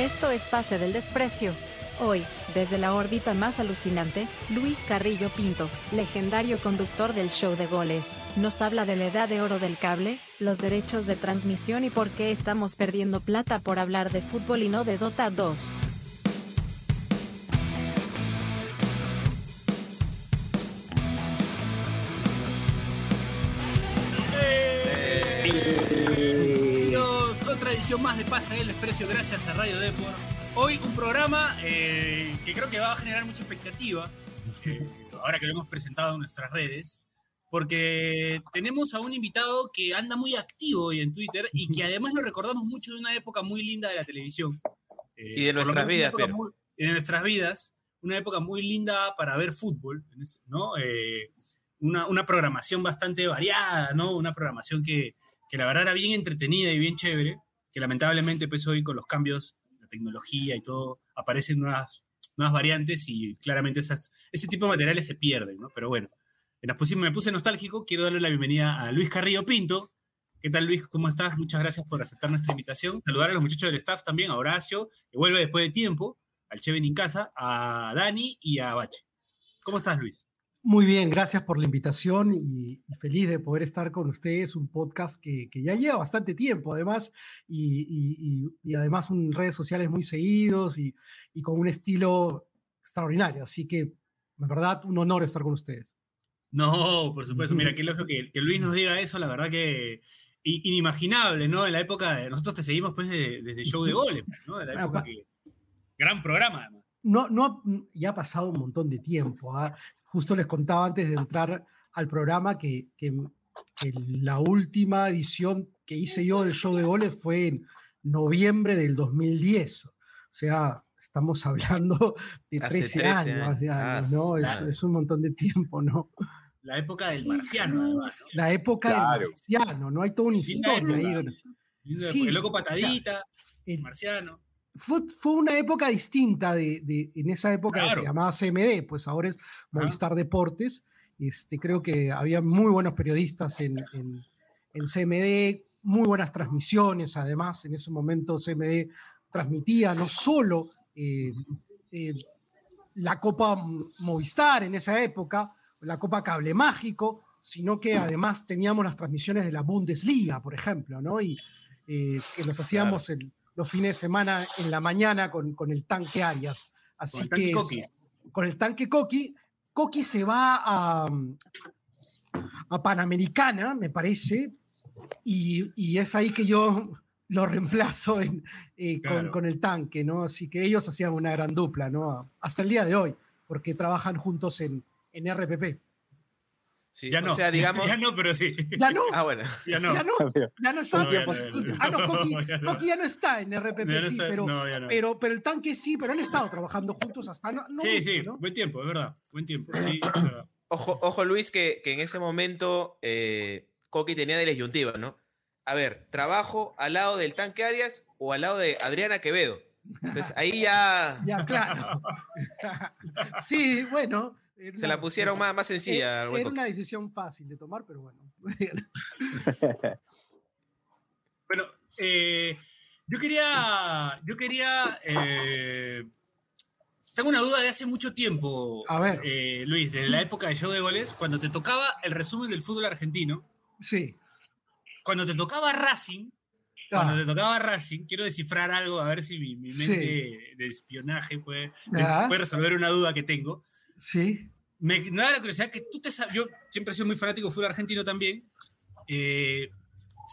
Esto es Pase del Desprecio. Hoy, desde la órbita más alucinante, Luis Carrillo Pinto, legendario conductor del show de goles, nos habla de la edad de oro del cable, los derechos de transmisión y por qué estamos perdiendo plata por hablar de fútbol y no de Dota 2. Edición más de Pasa del Desprecio gracias a Radio Deport. Hoy un programa eh, que creo que va a generar mucha expectativa, eh, ahora que lo hemos presentado en nuestras redes, porque tenemos a un invitado que anda muy activo hoy en Twitter y que además lo recordamos mucho de una época muy linda de la televisión. Eh, Y de nuestras vidas, pero. muy- de nuestras vidas, una época muy linda para ver fútbol, ¿no? Eh, una, una programación bastante variada, ¿no? Una programación que, que la verdad era bien entretenida y bien chévere, que lamentablemente pues hoy con los cambios, la tecnología y todo, aparecen nuevas, nuevas variantes y claramente esas, ese tipo de materiales se pierden, ¿no? Pero bueno, nos pusimos- me puse nostálgico, quiero darle la bienvenida a Luis Carrillo Pinto. ¿Qué tal Luis? ¿Cómo estás? Muchas gracias por aceptar nuestra invitación. Saludar a los muchachos del staff también, a Horacio, que vuelve después de tiempo, al Cheven en casa, a Dani y a Bache. ¿Cómo estás Luis? Muy bien, gracias por la invitación y, y feliz de poder estar con ustedes. Un podcast que, que ya lleva bastante tiempo, además, y, y- además en redes sociales muy seguidos y, y con un estilo extraordinario. Así que, en verdad, un honor estar con ustedes. No, por supuesto. Mira, qué lógico que, que Luis nos diga eso, la verdad que inimaginable, ¿no? En la época de. Nosotros te seguimos pues de- desde Show de Goles, ¿no? De la Ah, época que. Gran programa, además. No, no, ya ha pasado un montón de tiempo. ¿ah? Justo les contaba antes de entrar al programa que, que- que la última edición que hice yo del show de goles fue en noviembre del 2010. O sea, estamos hablando de Hace 13, 13 años, Ah, años, ¿no? Es, claro. es un montón de tiempo, ¿no? La época del marciano, además. ¿no? La época Claro. del marciano, ¿no? Hay toda una historia ahí. Sí, el loco o sea, patadita, El- marciano. Fue, fue una época distinta de, de- en esa época Claro. se llamaba CMD, pues ahora es Movistar Deportes. Este, creo que había muy buenos periodistas en, en, en CMD, muy buenas transmisiones, además en ese momento CMD transmitía no solo eh, eh, la Copa Movistar en esa época, la Copa Cable Mágico, sino que además teníamos las transmisiones de la Bundesliga, por ejemplo, ¿no? Y eh, que los hacíamos el- los fines de semana en la mañana con, con el tanque Arias. Así Con el que tanque es- Coqui. con el tanque Coqui. Coqui se va a, a Panamericana, me parece, y, y es ahí que yo lo reemplazo en, eh, con, con el tanque, ¿no? Así que ellos hacían una gran dupla, ¿no? Hasta el día de hoy, porque trabajan juntos en, en RPP. Sí, Ya o no. sea, digamos. ya no, pero sí. Ya no, Ah, bueno. Ya no. ya no, ya no está. No, ya no, ya no. Ah, no, Coqui, ya no. Coqui ya no está en RPP, no sí, está- pero, no, ya no. pero, pero el tanque sí, pero han estado trabajando juntos hasta no, no Sí, mucho, sí, ¿no? buen tiempo, es verdad. Buen tiempo. Sí, es verdad. Ojo, ojo Luis, que, que en ese momento eh, Coqui tenía de la disyuntiva, ¿no? A ver, ¿trabajo al lado del tanque Arias o al lado de Adriana Quevedo? Entonces ahí ya Ya, claro. sí, bueno. Era se una- la pusieron más, más sencilla. al Era, una decisión fácil de tomar, pero bueno. Bueno, eh, yo quería, yo quería, eh, tengo una duda de hace mucho tiempo, A ver. eh, Luis, desde la época de show de goles, cuando te tocaba el resumen del fútbol argentino, Sí. cuando te tocaba Racing, cuando Ah, te tocaba Racing, quiero descifrar algo, a ver si mi, mi Sí. mente de espionaje puede, puede resolver una duda que tengo. Sí. Me, me da la curiosidad que tú te sabes, yo siempre he sido muy fanático del fútbol argentino también, eh,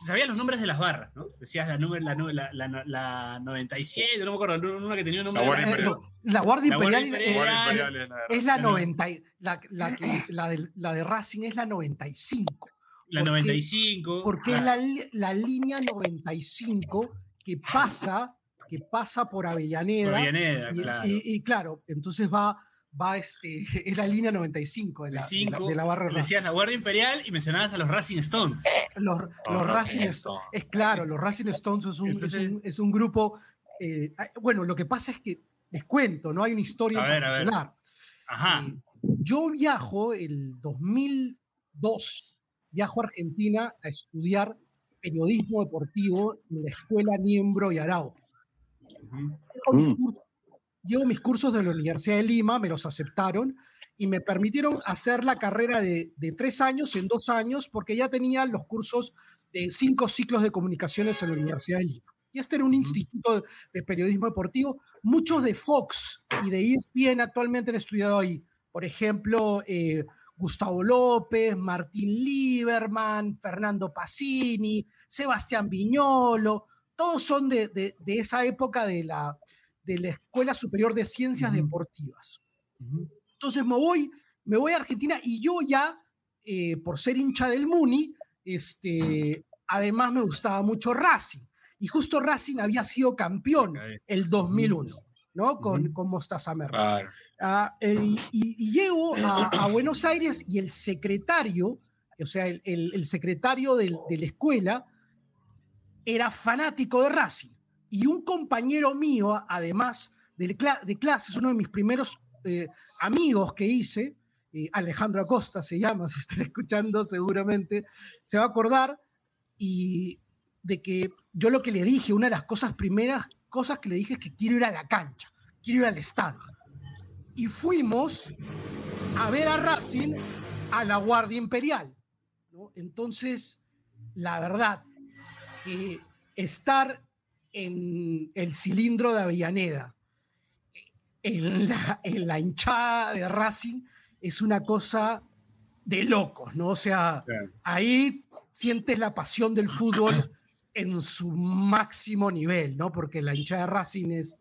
sabías los nombres de las barras, ¿no? Decías la, número, la, la, la, la 97, no me acuerdo, una que tenía un nombre. La Guardia de- Eh, Imperial. no, La Guardia Imperial, es- Guardia Imperial. Imperial es la- es la la no- 90. y- La, la, que- la, de, la de Racing es la 95. La porque- 95. Porque es ah, la, li- la línea 95 que pasa, que pasa por Avellaneda. por Avellaneda, y, claro. y- y claro, entonces va, va este, es la línea 95 de la, de la- cinco, de la barra decías la Guardia Imperial y mencionabas a los Racing Stones. Los, Los los Racing Racing Stones. Stones. Es claro, los Racing Stones es un, es un, es un grupo. eh, bueno, lo que pasa es que les cuento, no hay una historia A en ver, a ver. Ajá. Eh, yo viajo el 2002, viajo a Argentina a estudiar periodismo deportivo en la escuela Niembro y Araujo. Mis, cursos, llevo mis cursos de la Universidad de Lima, me los aceptaron y me permitieron hacer la carrera de, de tres años en dos años porque ya tenía los cursos de cinco ciclos de comunicaciones en la Universidad de Lima. Y este era un instituto de periodismo deportivo. Muchos de Fox y de ESPN actualmente han estudiado ahí. Por ejemplo, eh, Gustavo López, Martín Lieberman, Fernando Pacini, Sebastián Viñolo, todos son de, de, de esa época de la, de la Escuela Superior de Ciencias uh -huh. Deportivas. Uh -huh. Entonces me voy, me voy a Argentina y yo ya, eh, por ser hincha del Muni, este, además me gustaba mucho Racing. Y justo Racing había sido campeón okay. el 2001. ¿no? Con, uh -huh. con Mostaza Merlo. Uh, y, y, llego a, a, Buenos Aires y el secretario, o sea, el, el, el secretario del, de la escuela, era fanático de Racing. Y un compañero mío, además de, de clases, uno de mis primeros eh, amigos que hice, eh, Alejandro Acosta se llama, si están escuchando seguramente, se va a acordar, y de que yo lo que le dije, una de las cosas primeras cosas que le dije es que quiero ir a la cancha, quiero ir al estadio. Y fuimos a ver a Racing a la Guardia Imperial. Entonces, la verdad, estar en el cilindro de Avellaneda, en la, en la hinchada de Racing, es una cosa de locos, ¿no? O sea, ahí sientes la pasión del fútbol en su máximo nivel, ¿no? Porque la hinchada de Racing es,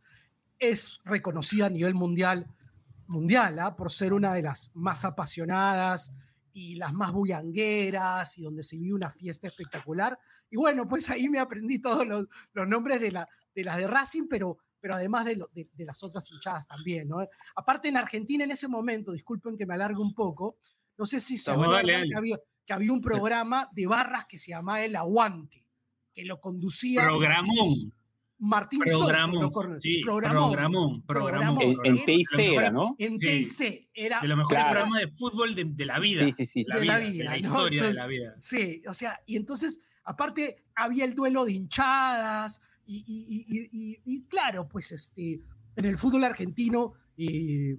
es reconocida a nivel mundial, mundial ¿ah? por ser una de las más apasionadas y las más bullangueras y donde se vive una fiesta espectacular. Y bueno, pues ahí me aprendí todos los, los nombres de, la, de las de Racing, pero, pero además de, lo, de, de, las otras hinchadas también, ¿no? Aparte en Argentina en ese momento, disculpen que me alargue un poco, no sé si se acuerdan que había, que había un programa de barras que se llamaba El Aguante que lo conducía. Programón. Martín programón, Soto, sí, programón, programón, programón, En, en TIC era, ¿no? En TIC era. De los mejores claro. programas de fútbol de, de, la vida. Sí, sí, sí. La de vida, la vida. De la ¿no? historia de la vida. Sí, o sea, y entonces, aparte, había el duelo de hinchadas, y, y, y, y claro, pues este, en el fútbol argentino, eh,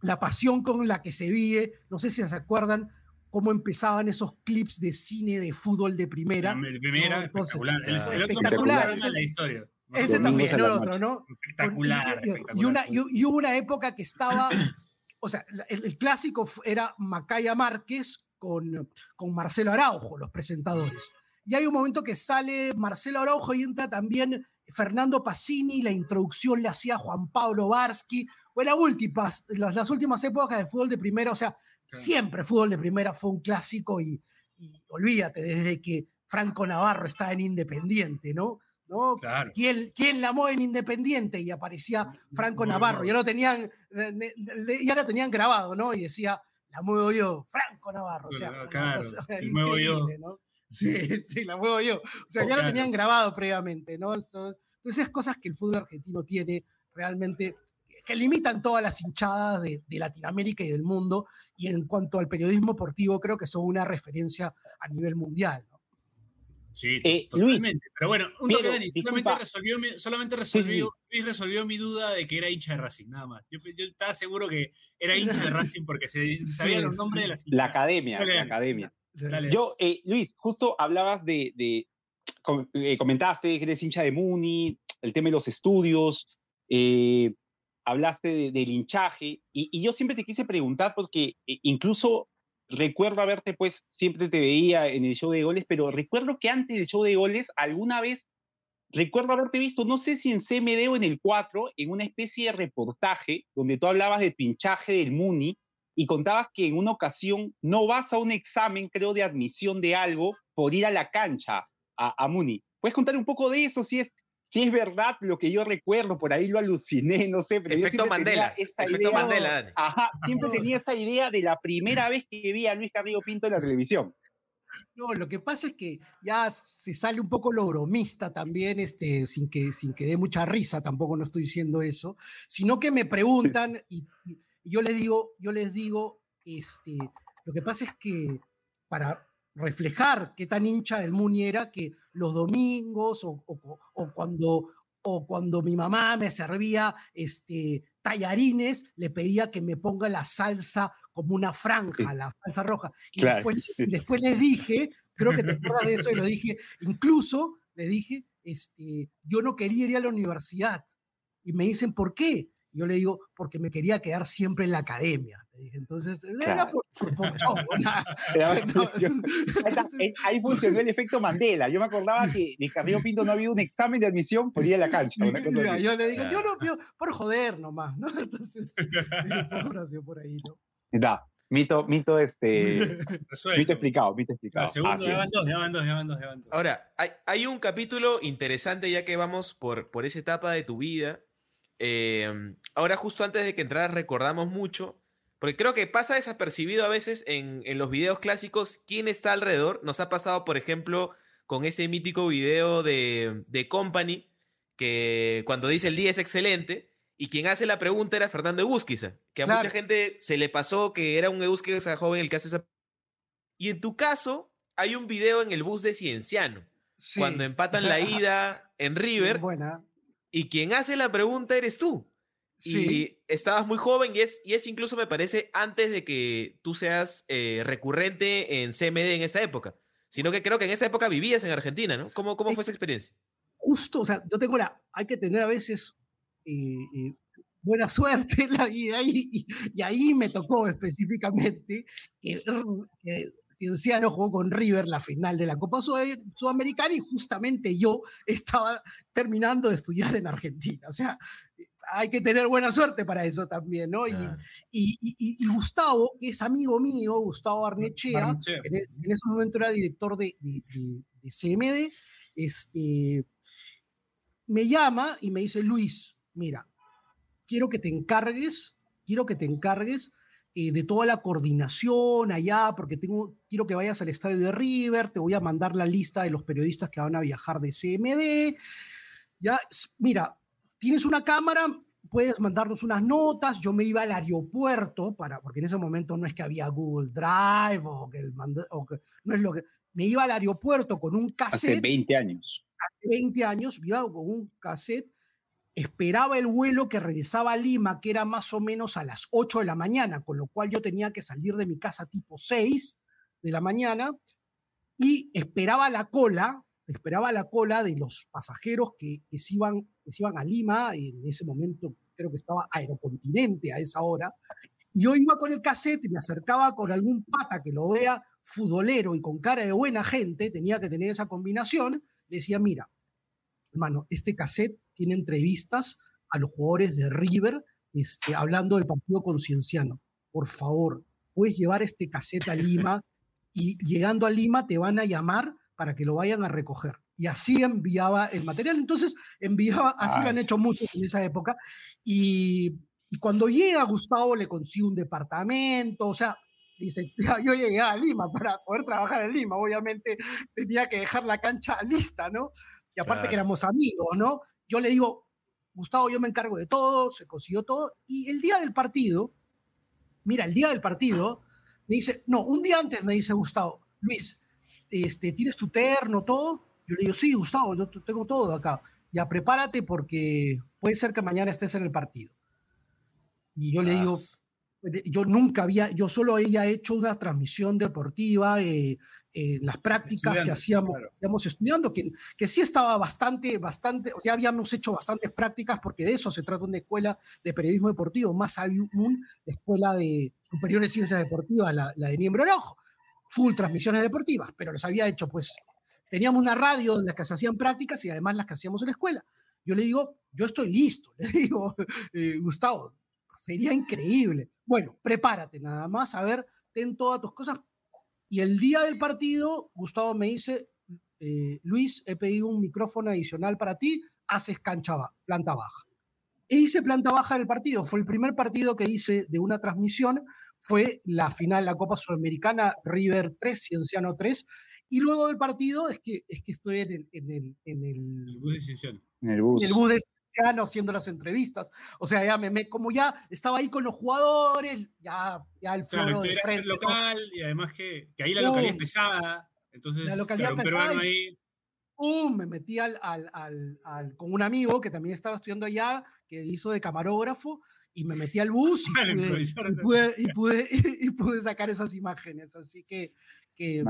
la pasión con la que se vive, no sé si se acuerdan, cómo empezaban esos clips de cine de fútbol de primera. De primera, ¿no? Entonces, espectacular. El, el espectacular. Otro de la historia. Ese también, el otro, ¿no? Espectacular. Y, espectacular. Y, una, y, hubo una época que estaba, o sea, el, el, clásico era Macaya Márquez con, con Marcelo Araujo, los presentadores. Y hay un momento que sale Marcelo Araujo y entra también Fernando Pacini, la introducción le hacía Juan Pablo Varsky. Fue la última, las, las últimas épocas de fútbol de primera, o sea, Siempre fútbol de primera fue un clásico y, y, olvídate, desde que Franco Navarro estaba en Independiente, ¿no? ¿No? Claro. ¿Quién, ¿Quién la en Independiente? Y aparecía Franco Muy Navarro, ya lo, tenían, ya lo tenían grabado, ¿no? Y decía, la muevo yo, Franco Navarro. O sea, claro, la muevo yo. ¿no? Sí, sí, la muevo yo. O sea, oh, ya claro. lo tenían grabado previamente, ¿no? Entonces, cosas que el fútbol argentino tiene realmente que limitan todas las hinchadas de, de, Latinoamérica y del mundo, y en cuanto al periodismo deportivo, creo que son una referencia a nivel mundial. ¿no? Sí, eh, totalmente. Luis, Pero bueno, un toque, Dani, solamente resolvió, mi, solamente resolvió, sí, sí. resolvió mi duda de que era hincha de Racing, nada más. Yo, yo estaba seguro que era hincha de Racing porque se sabía los nombres de las La academia, la academia. Yo, eh, Luis, justo hablabas de, de eh, comentaste que eres hincha de Muni, el tema de los estudios, eh, hablaste de, del hinchaje y, y, yo siempre te quise preguntar porque eh, incluso recuerdo haberte pues siempre te veía en el show de goles, pero recuerdo que antes del show de goles alguna vez recuerdo haberte visto, no sé si en CMD o en el 4, en una especie de reportaje donde tú hablabas de tu hinchaje del Muni y contabas que en una ocasión no vas a un examen, creo, de admisión de algo por ir a la cancha a, a Muni. ¿Puedes contar un poco de eso? Si es si es verdad lo que yo recuerdo, por ahí lo aluciné, no sé. Pero Efecto Mandela. Efecto idea, Mandela. Ajá, siempre tenía esta idea de la primera vez que vi a Luis Carrillo Pinto en la televisión. No, lo que pasa es que ya se sale un poco lo bromista también, este, sin, que, sin que dé mucha risa, tampoco no estoy diciendo eso, sino que me preguntan y, y yo les digo, yo les digo, este, lo que pasa es que para reflejar qué tan hincha del Muni era que los domingos o, o, o cuando o cuando mi mamá me servía este, tallarines, le pedía que me ponga la salsa como una franja, la salsa roja. Y, después, después le dije, creo que te acuerdas de eso, y lo dije, incluso le dije, este, yo no quería ir a la universidad. Y me dicen, ¿por qué? Yo le digo, porque me quería quedar siempre en la academia. Entonces, era por, Ahí funcionó el efecto Mandela. Yo me acordaba que de Carrillo Pinto no había un examen de admisión por ir a la cancha. yo le digo, yo no, por joder nomás, ¿no? Entonces, por ahí, ¿no? Da, mito, mito, este, mito explicado, mito explicado. Segundo, ya van dos, ya van dos, ya van dos, Ahora, hay, hay un capítulo interesante ya que vamos por, por esa etapa de tu vida Em, ahora, justo antes de que entraras, recordamos mucho, porque creo que pasa desapercibido a veces en, los videos clásicos quién está alrededor. Nos ha pasado, por ejemplo, con ese mítico video de, Company, que cuando dice el día es excelente, y quien hace la pregunta era Fernando Egusquiza, que a mucha gente se le pasó que era un Egusquiza joven el que hace esa. Y en tu caso, hay un video en el bus de Cienciano, cuando empatan la ida en River. Buena y quien hace la pregunta eres tú. Sí. Y estabas muy joven y es, y es incluso, me parece, antes de que tú seas eh, recurrente en CMD en esa época. Sino que creo que en esa época vivías en Argentina, ¿no? ¿Cómo, cómo fue esa experiencia? Justo, o sea, yo tengo la. Hay que tener a veces eh, eh, buena suerte en la vida y, y, ahí me tocó específicamente que Cienciano jugó con River la final de la Copa Sudamericana y justamente yo estaba terminando de estudiar en Argentina. O sea, hay que tener buena suerte para eso también, ¿no? Y, y, Gustavo, que es amigo mío, Gustavo Arnechea, e, En, ese momento era director de, de, de, CMD, este, me llama y me dice, Luis, mira, quiero que te encargues, quiero que te encargues eh, de toda la coordinación allá, porque tengo, quiero que vayas al estadio de River, te voy a mandar la lista de los periodistas que van a viajar de CMD. Ya, mira, tienes una cámara, puedes mandarnos unas notas, yo me iba al aeropuerto, para, porque en ese momento no es que había Google Drive o que, el o que no es lo que, me iba al aeropuerto con un cassette. Hace 20 años. Hace 20 años, iba con un cassette esperaba el vuelo que regresaba a Lima, que era más o menos a las 8 de la mañana, con lo cual yo tenía que salir de mi casa tipo 6 de la mañana y esperaba la cola, esperaba la cola de los pasajeros que, se, iban, que iban a Lima, y en ese momento creo que estaba Aerocontinente a esa hora, yo iba con el cassette y me acercaba con algún pata que lo vea futbolero y con cara de buena gente, tenía que tener esa combinación, decía, mira, hermano, este cassette tiene entrevistas a los jugadores de River este, hablando del partido concienciano. Por favor, puedes llevar este cassette a Lima y llegando a Lima te van a llamar para que lo vayan a recoger. Y así enviaba el material. Entonces, enviaba, así lo han hecho muchos en esa época. Y, cuando llega Gustavo le consigue un departamento, o sea, dice, yo llegué a Lima para poder trabajar en Lima, obviamente tenía que dejar la cancha lista, ¿no? Y aparte que éramos amigos, ¿no? Yo le digo, Gustavo, yo me encargo de todo, se consiguió todo. Y el día del partido, mira, el día del partido, me dice, no, un día antes me dice Gustavo, Luis, este, ¿tienes tu terno, todo? Yo le digo, sí, Gustavo, yo tengo todo acá. Ya prepárate porque puede ser que mañana estés en el partido. Y yo le digo, yo nunca había, yo solo había hecho una transmisión deportiva, eh, eh, las prácticas que hacíamos, estudiando, que, que sí estaba bastante, bastante, ya habíamos hecho bastantes prácticas porque de eso se trata una escuela de periodismo deportivo, más aún la escuela de superiores ciencias deportivas, la, la de Niembro Rojo, full transmisiones deportivas, pero los había hecho, pues, teníamos una radio donde las que se hacían prácticas y además las que hacíamos en la escuela. Yo le digo, yo estoy listo, le digo, eh, Gustavo, sería increíble. Bueno, prepárate nada más, a ver, ten todas tus cosas. Y el día del partido, Gustavo me dice, eh, Luis, he pedido un micrófono adicional para ti, haces cancha planta baja. E hice planta baja del partido. Fue el primer partido que hice de una transmisión. Fue la final de la Copa Sudamericana, River 3, Cienciano 3. Y luego del partido es que, es que estoy en el, en el, en el, bus de Cienciano. En el bus. En el bus de haciendo las entrevistas. O sea, ya me, como ya estaba ahí con los jugadores, ya, ya el floro de frente. local y además que, que ahí la localidad es pesada. Entonces, la localidad pesada. ahí... ¡pum! Me metí al, al, al, con un amigo que también estaba estudiando allá, que hizo de camarógrafo, y me metí al bus y pude, y pude, y pude, sacar esas imágenes. Así que, que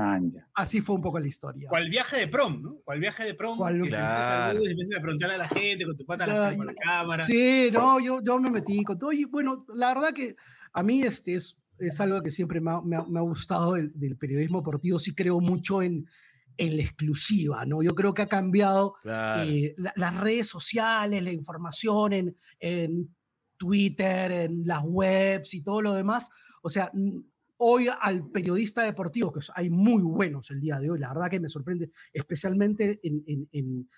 así fue un poco la historia. Cual viaje de prom, ¿no? Cual viaje de prom. ¿Cuál, claro. y empiezas a preguntarle a la gente con tu pata la, la, cámara. Sí, no, yo, yo me metí con todo. Y bueno, la verdad que a mí este es, es algo que siempre me ha, me ha, gustado del, del, periodismo deportivo. Sí creo mucho en, en la exclusiva, ¿no? Yo creo que ha cambiado eh, las redes sociales, la información en, en Twitter, en las webs y todo lo demás. O sea, hoy al periodista deportivo, que hay muy buenos el día de hoy, la verdad que me sorprende, especialmente en,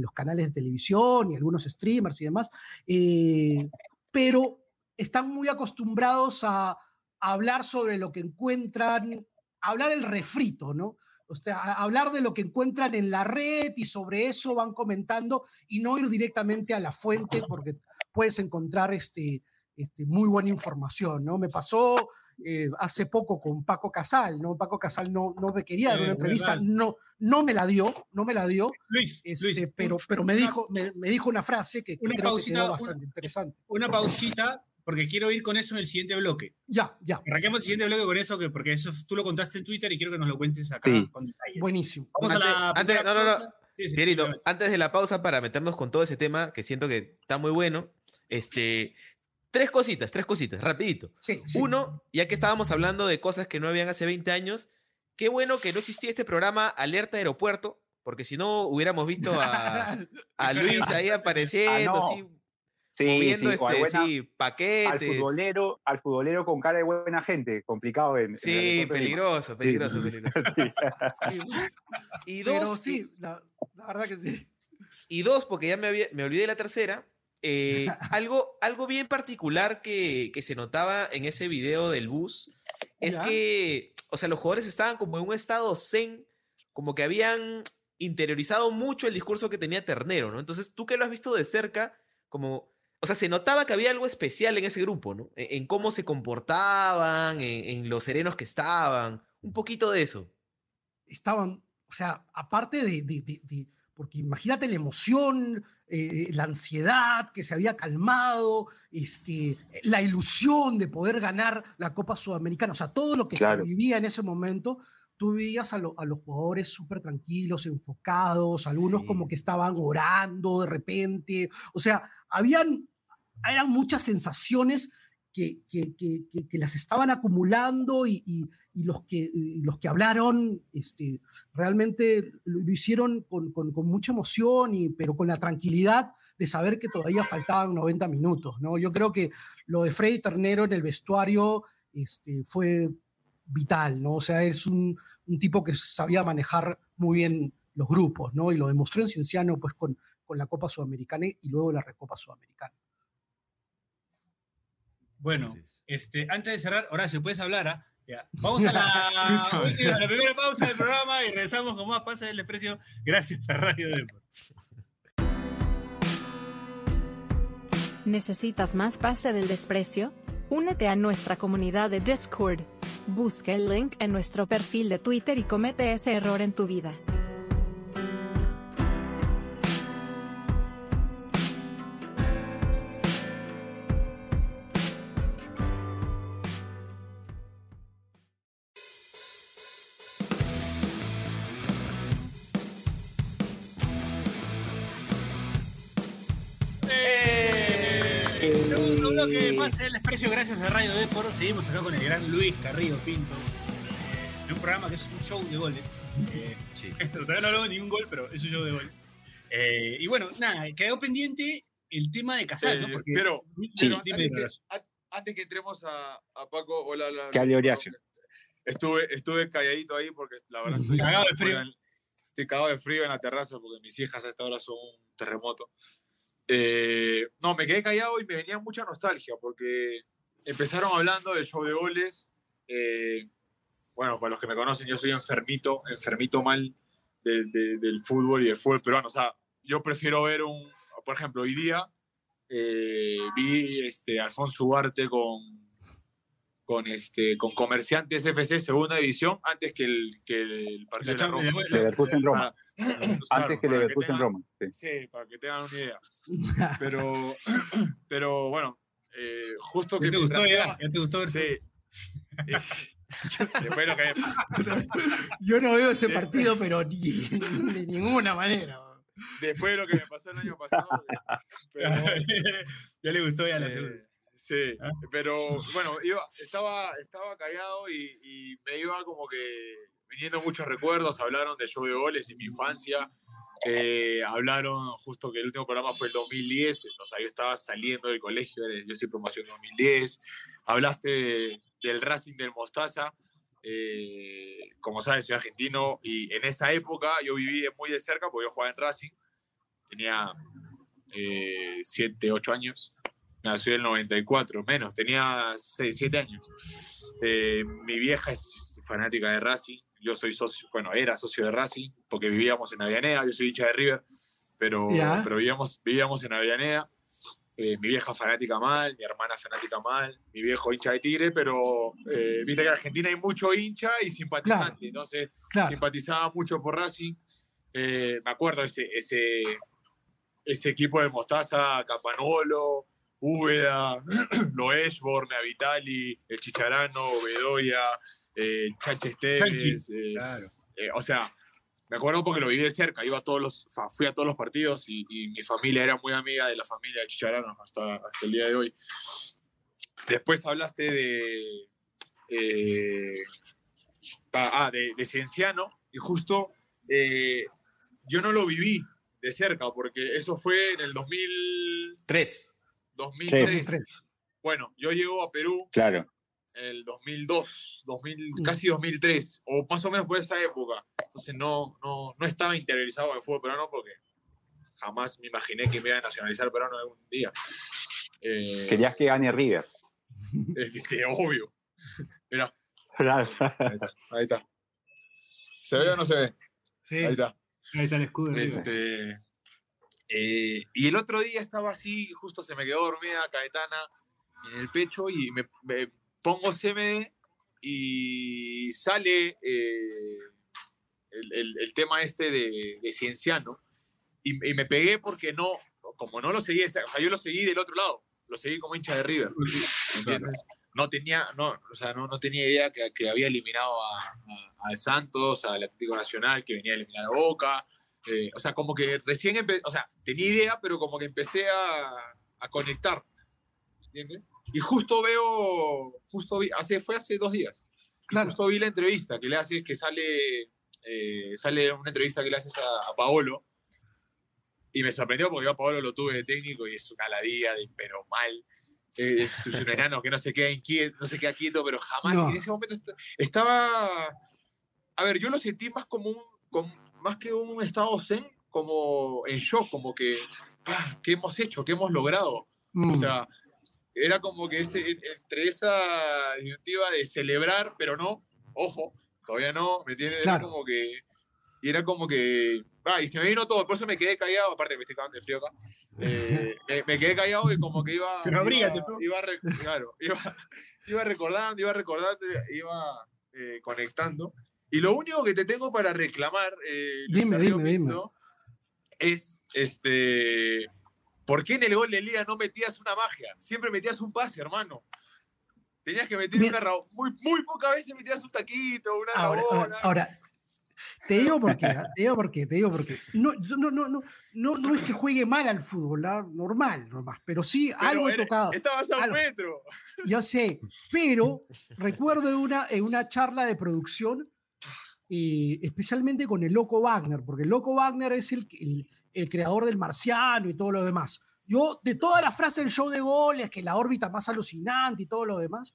los canales de televisión y algunos streamers y demás, eh, pero están muy acostumbrados a, hablar sobre lo que encuentran, hablar el refrito, ¿no? O sea, hablar de lo que encuentran en la red y sobre eso van comentando y no ir directamente a la fuente porque puedes encontrar este, este, muy buena información, ¿no? Me pasó eh, hace poco con Paco Casal, ¿no? Paco Casal no, no me quería dar una entrevista, no, no me la dio, no me la dio, Luis, este, pero, pero me, dijo, me, dijo una frase que, una creo pausita, que bastante interesante. Una pausita, porque quiero ir con eso en el siguiente bloque. Ya, ya. Arranquemos el siguiente bloque con eso, que, porque eso tú lo contaste en Twitter y quiero que nos lo cuentes acá con detalles. Buenísimo. Vamos antes, a la antes, no, no, no. antes de la pausa para meternos con todo ese tema, que siento que está muy bueno, este, tres cositas, tres cositas, rapidito. Uno, ya que estábamos hablando de cosas que no habían hace 20 años, qué bueno que no existía este programa Alerta Aeropuerto, porque si no hubiéramos visto a, Luis ahí apareciendo, ah, sí, moviendo este, paquetes. Al futbolero, al futbolero con cara de buena gente, complicado en. Sí, peligroso, peligroso, peligroso. y dos. sí, la, verdad que sí. Y dos, porque ya me, me olvidé de la tercera. Eh, algo, algo bien particular que, que, se notaba en ese video del bus es que, o sea, los jugadores estaban como en un estado zen, como que habían interiorizado mucho el discurso que tenía Ternero, ¿no? Entonces, tú que lo has visto de cerca, como, o sea, se notaba que había algo especial en ese grupo, ¿no? En, cómo se comportaban, en, los serenos que estaban, un poquito de eso. Estaban, o sea, aparte de, de, de porque imagínate la emoción, eh, la ansiedad que se había calmado, este, la ilusión de poder ganar la Copa Sudamericana, o sea, todo lo que se vivía en ese momento, tú veías a, los jugadores súper tranquilos, enfocados, algunos como que estaban orando de repente, o sea, habían, eran muchas sensaciones que, que, que, las estaban acumulando y, y, los, que, los que hablaron este, realmente lo, hicieron con, con, con, mucha emoción, y, pero con la tranquilidad de saber que todavía faltaban 90 minutos. ¿no? Yo creo que lo de Freddy Ternero en el vestuario este, fue vital, ¿no? O sea, es un, un, tipo que sabía manejar muy bien los grupos, ¿no? Y lo demostró en Cienciano pues con, con la Copa Sudamericana y luego la Recopa Sudamericana. Bueno, este, antes de cerrar, Horacio, puedes hablar, ¿ah? Vamos a la, la, primera pausa del programa y regresamos con más Pase del Desprecio gracias a Radio Deport. ¿Necesitas más Pase del Desprecio? Únete a nuestra comunidad de Discord. Busca el link en nuestro perfil de Twitter y comete ese error en tu vida. Que pase el desprecio gracias a Radio Depor. Seguimos acá con el gran Luis Carrillo Pinto. En un programa que es un show de goles. Eh, todavía no hablamos de ningún gol, pero es un show de goles. Eh, y bueno, nada, quedó pendiente el tema de Casal, ¿no? Porque, pero, antes, que, entremos a, Paco, hola, hola. Estuve, estuve calladito ahí porque la verdad estoy cagado de frío. estoy cagado de frío en la terraza porque mis hijas a esta hora son un terremoto. Eh, no, me quedé callado y me venía mucha nostalgia porque empezaron hablando del show de goles. Eh, bueno, para los que me conocen, yo soy enfermito, enfermito mal del fútbol y del fútbol peruano. O sea, yo prefiero ver un, por ejemplo, hoy día eh, vi este, Alfonso Ugarte con, con, este, con Comerciantes FC segunda división antes que el, que el partido de la Roma. Roma. Antes que le en Roma. Sí. para que tengan una idea. Pero, pero bueno, eh, justo que. ¿Te gustó ya? ¿Te gustó Sí. lo que... Yo no veo ese partido, pero ni, de ninguna manera. Después de lo que me pasó el año pasado. Pero, ya le gustó ya la eh, Sí, ¿Ah? pero bueno, estaba, estaba callado y, me iba como que viniendo muchos recuerdos. Hablaron de show de goles y mi infancia. Eh, hablaron justo que el último programa fue el 2010, o sea, yo estaba saliendo del colegio, yo soy promoción 2010. Hablaste del Racing del Mostaza. Eh, como sabes, soy argentino y en esa época yo viví muy de cerca porque yo jugaba en Racing. Tenía 7, eh, 8 años nació en el 94, menos, tenía 6, 7 años. Eh, mi vieja es fanática de Racing, yo soy socio, bueno, era socio de Racing, porque vivíamos en Avianeda, yo soy hincha de River, pero, pero vivíamos, vivíamos en Avianeda. Eh, mi vieja fanática mal, mi hermana fanática mal, mi viejo hincha de Tigre, pero eh, viste que en Argentina hay mucho hincha y simpatizante, entonces simpatizaba mucho por Racing. me acuerdo ese, ese, ese equipo de Mostaza, Campanolo, Úbeda, Loesborne, Avitali, el Chicharano, Bedoya, eh, Esteves. Eh, eh, o sea, me acuerdo porque lo vi de cerca, iba a todos los, fui a todos los partidos y, mi familia era muy amiga de la familia de Chicharano hasta, hasta el día de hoy. Después hablaste de, eh, ah, de, de, Cienciano y justo yo no lo viví de cerca porque eso fue en el 2003. 2003. Bueno, yo llego a Perú. Claro. El 2002, 2000, mm. casi 2003, o más o menos por esa época. Entonces no, no, no estaba interiorizado en el fútbol peruano porque jamás me imaginé que me iba a nacionalizar peruano algún día. Eh, Querías que gane River. Es que, obvio. Mira. Ahí está, ahí está. ¿Se ve o no se ve? Sí. Ahí está. Ahí está el escudo. Este, eh, y el otro día estaba así, justo se me quedó dormida Caetana en el pecho y me, pongo CMD y sale eh, el, tema este de, Cienciano y, me pegué porque no, como no lo seguí, o sea, yo lo seguí del otro lado, lo seguí como hincha de River, ¿entiendes? No tenía, no, o sea, no, no tenía idea que, que había eliminado a, a, Santos, al Atlético Nacional, que venía a eliminar a Boca, eh, o sea, como que recién, o sea, tenía idea, pero como que empecé a, a conectar, ¿entiendes? Y justo veo, justo vi, hace, fue hace dos días, claro. justo vi la entrevista que le hace, que sale, eh, sale una entrevista que le haces a, Paolo, y me sorprendió porque yo a Paolo lo tuve de técnico y es una ladilla, de, pero mal. Es, un enano que no se queda inquieto, no se queda quieto, pero jamás en ese momento estaba. A ver, yo lo sentí más como un, como, más que un estado zen, como en shock, como que, ¿qué hemos hecho? ¿Qué hemos logrado? O mm. sea, era como que ese, entre esa disyuntiva de celebrar, pero no, ojo, todavía no, ¿me entiendes? Era como que, y era como que, y se me vino todo, por eso me quedé callado, aparte me estoy cagando de frío acá, eh, me, quedé callado y como que iba, pero iba, iba, claro, iba, iba recordando, iba recordando, iba eh, conectando, y lo único que te tengo para reclamar, eh, dime, dime, es este. ¿Por qué en el gol de Liga no metías una magia? Siempre metías un pase, hermano. Tenías que meter una muy, muy pocas veces metías un taquito, una ahora, ahora, te digo por qué, ¿ah? te digo por qué, te digo por qué. No, no, no, no, no, no es que juegue mal al fútbol, ¿ah? normal, normal, pero sí algo he tocado. Estabas a un metro. Yo sé, pero recuerdo en una, en una charla de producción especialmente con el Loco Wagner, porque el Loco Wagner es el, el, creador del Marciano y todo lo demás. Yo, de toda la frase del show de goles, que la órbita más alucinante y todo lo demás,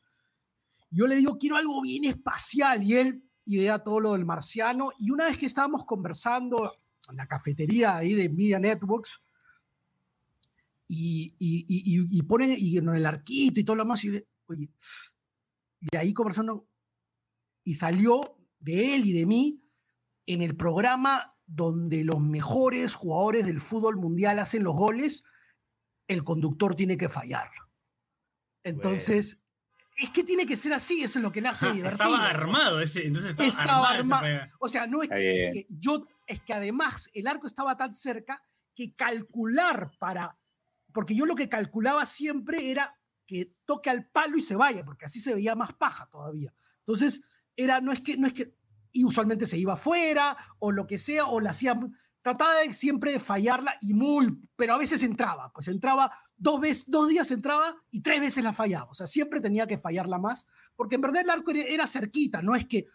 yo le digo, quiero algo bien espacial, y él idea todo lo del Marciano, y una vez que estábamos conversando en la cafetería ahí de Media Networks, y, y, y, y ponen y en el arquito y todo lo demás, y, oye, y ahí conversando, y salió de él y de mí en el programa donde los mejores jugadores del fútbol mundial hacen los goles, el conductor tiene que fallar. Entonces, es que tiene que ser así, eso es lo que le hace divertido. Estaba armado ese, entonces estaba, armado. O sea, no es que, yo, es que además el arco estaba tan cerca que calcular para, porque yo lo que calculaba siempre era que toque al palo y se vaya, porque así se veía más paja todavía. Entonces, era, no es que, no es que, y usualmente se iba afuera o lo que sea, o la hacía, trataba de, siempre de fallarla y muy, pero a veces entraba, pues entraba dos, veces, dos días entraba y tres veces la fallaba. O sea, siempre tenía que fallarla más, porque en verdad el arco era, cerquita, no es que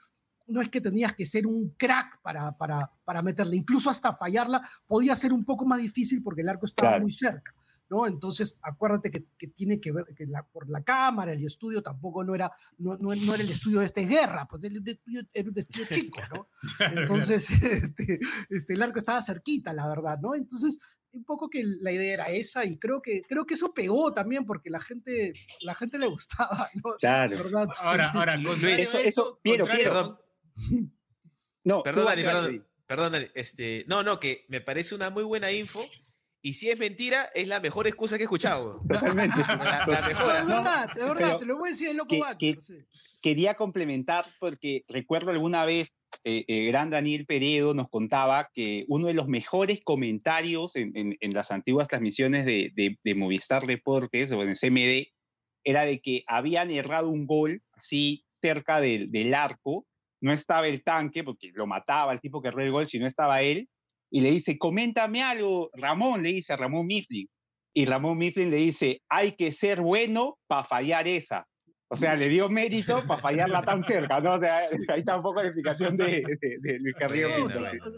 no es que tenías que ser un crack para, para, para meterla, incluso hasta fallarla podía ser un poco más difícil porque el arco estaba muy cerca. ¿No? Entonces, acuérdate que, que tiene que ver que la, por la cámara, el estudio tampoco no era, no, no, era el estudio de esta guerra, pues era un estudio chico, ¿no? Entonces, este, este, el arco estaba cerquita, la verdad, ¿no? Entonces, un poco que la idea era esa y creo que creo que eso pegó también porque la gente la gente le gustaba ¿no? claro ahora ahora eso, eso, perdón no perdón Dani, perdón, perdón este no no que me parece una muy buena info y si es mentira, es la mejor excusa que he escuchado. Totalmente. La, mejor. Es verdad, es verdad, te lo voy a decir en loco que, Quería complementar porque recuerdo alguna vez, eh, eh, gran Daniel Peredo nos contaba que uno de los mejores comentarios en, en, las antiguas transmisiones de, de, Movistar Deportes o en CMD era de que habían errado un gol así cerca del, del arco, no estaba el tanque, porque lo mataba el tipo que erró el gol, si no estaba él, y le dice, coméntame algo, Ramón, le dice a Ramón Mifflin. Y Ramón Mifflin le dice, hay que ser bueno para fallar esa. O sea, le dio mérito para fallarla tan cerca, ¿no? O sea, ahí está un poco la explicación de, de, Luis Carrillo.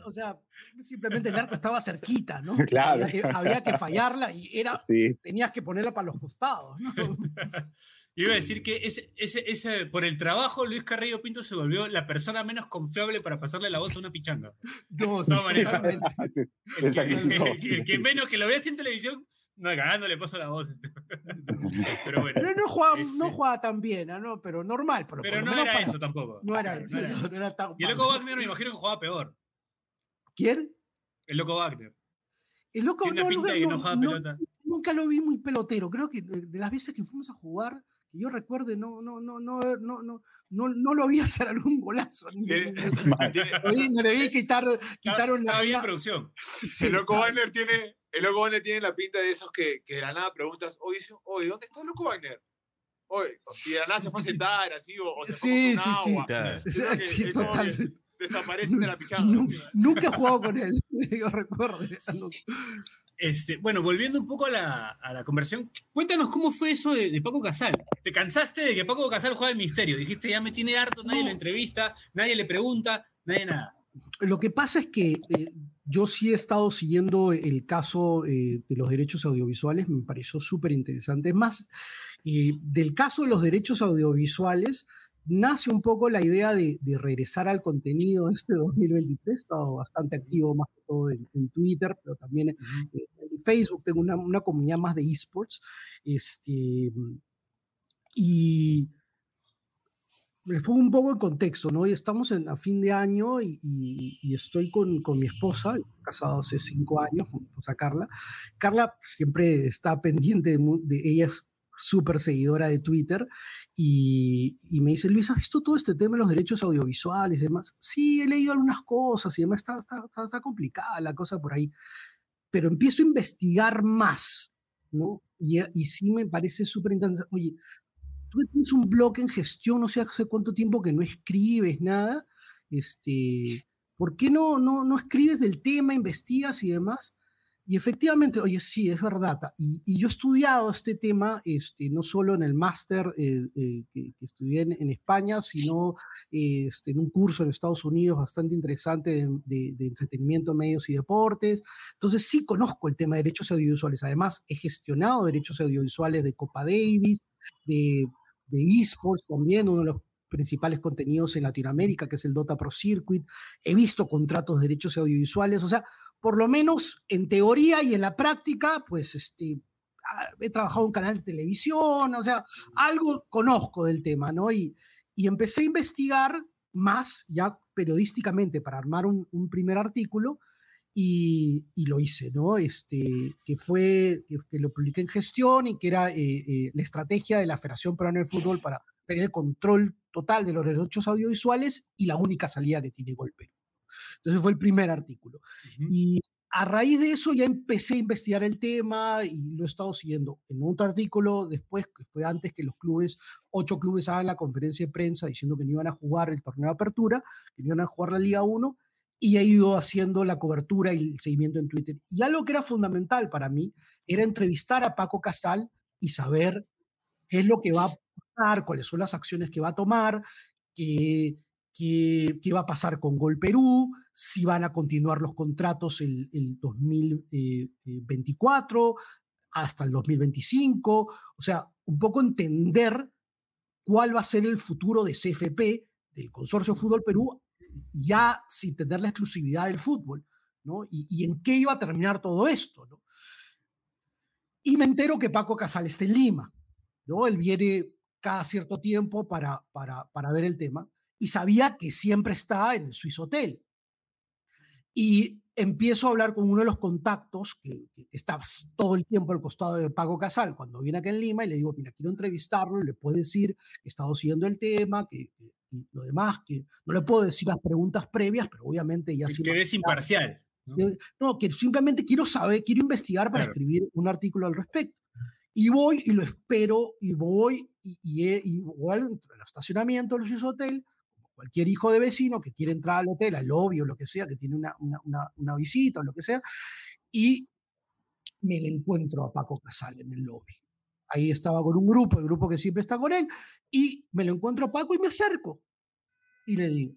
o, sea, simplemente el arco estaba cerquita, ¿no? Claro. Había que, fallarla y era, tenías que ponerla para los costados, ¿no? Yo iba a decir que ese, ese, ese, por el trabajo, Luis Carrillo Pinto se volvió la persona menos confiable para pasarle la voz a una pichanga. No, no el, el, que menos que lo vea así en televisión, no, cagando le paso la voz. pero bueno. Pero no jugaba, no este jugaba tan bien, ¿no? Pero normal. Pero, pero no era eso tampoco. No era eso. No era, y el Loco Wagner me imagino que jugaba peor. ¿Quién? El Loco Wagner. El Loco Wagner. no, Nunca lo vi muy pelotero. Creo que de las veces que fuimos a jugar yo recuerde, no, no, no, no, no, no, no, no lo vi hacer algún golazo. no le vi quitar, quitaron la. bien producción. el Loco Wagner tiene, el Loco Wagner tiene la pinta de esos que, que de la nada preguntas, oye, oye, ¿dónde está el Loco Wagner? Oye, y de la nada se fue a sentar así, o, se sí, sí, agua. Sí, sí, totalmente. Desaparece de la pichada. Nunca he jugado con él, yo recuerdo. Este, bueno, volviendo un poco a la, a la conversión, cuéntanos cómo fue eso de, Paco Casal. ¿Te cansaste de que Paco Casal juega el misterio? Dijiste, ya me tiene harto, nadie lo entrevista, nadie le pregunta, nadie nada. Lo que pasa es que eh, yo sí he estado siguiendo el caso eh, de los derechos audiovisuales, me pareció súper interesante. Es más, eh, del caso de los derechos audiovisuales, nace un poco la idea de, regresar al contenido este 2023. He estado bastante activo más que todo en, Twitter, pero también en, Facebook. Tengo una, comunidad más de esports. Este, y les pongo un poco el contexto, ¿no? Estamos en, a fin de año y, estoy con, con, mi esposa, casado hace cinco años, mi esposa Carla. Carla siempre está pendiente de, de ella súper seguidora de Twitter, y, me dice, Luis, ¿has visto todo este tema de los derechos audiovisuales y demás? Sí, he leído algunas cosas y demás, está, está, está, complicada la cosa por ahí, pero empiezo a investigar más, ¿no? Y, y sí me parece súper interesante. Oye, tú tienes un blog en gestión, no sé hace cuánto tiempo que no escribes nada, este, ¿por qué no, no, no escribes del tema, investigas y demás? Y efectivamente, oye, sí, es verdad. Y, yo he estudiado este tema, este, no solo en el máster eh, eh, que, estudié en, España, sino este, en un curso en Estados Unidos bastante interesante de, entretenimiento, medios y deportes. Entonces sí conozco el tema de derechos audiovisuales. Además, he gestionado derechos audiovisuales de Copa Davis, de, de esports también, uno de los principales contenidos en Latinoamérica, que es el Dota Pro Circuit. He visto contratos de derechos audiovisuales. O sea, por lo menos en teoría y en la práctica, pues este, ah, he trabajado en un canal de televisión, o sea, algo conozco del tema, ¿no? Y, y empecé a investigar más ya periodísticamente para armar un, primer artículo y, lo hice, ¿no? Este, que fue, que, lo publiqué en gestión y que era eh, eh, la estrategia de la Federación Peruana de Fútbol para tener control total de los derechos audiovisuales y la única salida que tiene Golpe. Entonces fue el primer artículo. Y a raíz de eso ya empecé a investigar el tema y lo he estado siguiendo en otro artículo después, que fue antes que los clubes, ocho clubes hagan la conferencia de prensa diciendo que no iban a jugar el torneo de apertura, que no iban a jugar la Liga 1, y he ido haciendo la cobertura y el seguimiento en Twitter. Y algo que era fundamental para mí era entrevistar a Paco Casal y saber qué es lo que va a pasar, cuáles son las acciones que va a tomar, qué, qué, va a pasar con Gol Perú, si van a continuar los contratos el, el 2024 hasta el 2025. O sea, un poco entender cuál va a ser el futuro de CFP, del Consorcio Fútbol Perú, ya sin tener la exclusividad del fútbol, ¿no? Y, en qué iba a terminar todo esto, ¿no? Y me entero que Paco Casal está en Lima, ¿no? Él viene cada cierto tiempo para, para, para ver el tema y sabía que siempre está en el Swiss Hotel. Y empiezo a hablar con uno de los contactos que, está todo el tiempo al costado de Paco Casal cuando viene acá en Lima y le digo, mira, quiero entrevistarlo, le puedo decir que he estado siguiendo el tema, que, lo demás, que no le puedo decir las preguntas previas, pero obviamente ya sí. Que es imparcial. ¿no? que simplemente quiero saber, quiero investigar para escribir un artículo al respecto. Y voy y lo espero y voy y, y, voy al estacionamiento del Hotel, como cualquier hijo de vecino que quiere entrar al hotel, al lobby o lo que sea, que tiene una, una, una, visita o lo que sea, y me le encuentro a Paco Casal en el lobby. Ahí estaba con un grupo, el grupo que siempre está con él, y me lo encuentro a Paco y me acerco. Y le digo,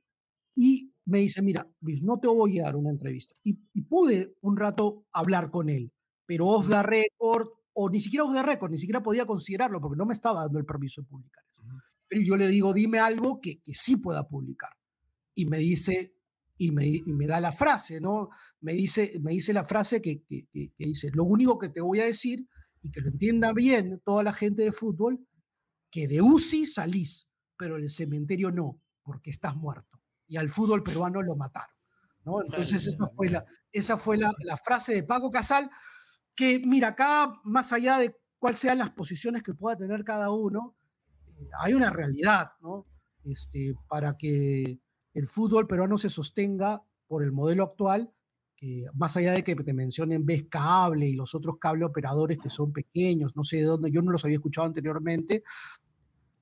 y me dice, mira, Luis, no te voy a dar una entrevista. Y, pude un rato hablar con él, pero off the record, o ni siquiera off the record, ni siquiera podía considerarlo porque no me estaba dando el permiso de publicar eso. Pero yo le digo, dime algo que, que sí pueda publicar. Y me dice, y me, me, da la frase, ¿no? Me dice, me dice la frase que, que, que, dice, lo único que te voy a decir, y que lo entienda bien toda la gente de fútbol, que de UCI salís, pero el cementerio no, porque estás muerto. Y al fútbol peruano lo mataron. ¿no? Entonces esa fue, la, esa fue la, la frase de Paco Casal, que mira, acá, más allá de cuáles sean las posiciones que pueda tener cada uno, hay una realidad, ¿no? Este, para que el fútbol peruano se sostenga por el modelo actual, que más allá de que te mencionen Ves Cable y los otros cable operadores que son pequeños, no sé de dónde, yo no los había escuchado anteriormente,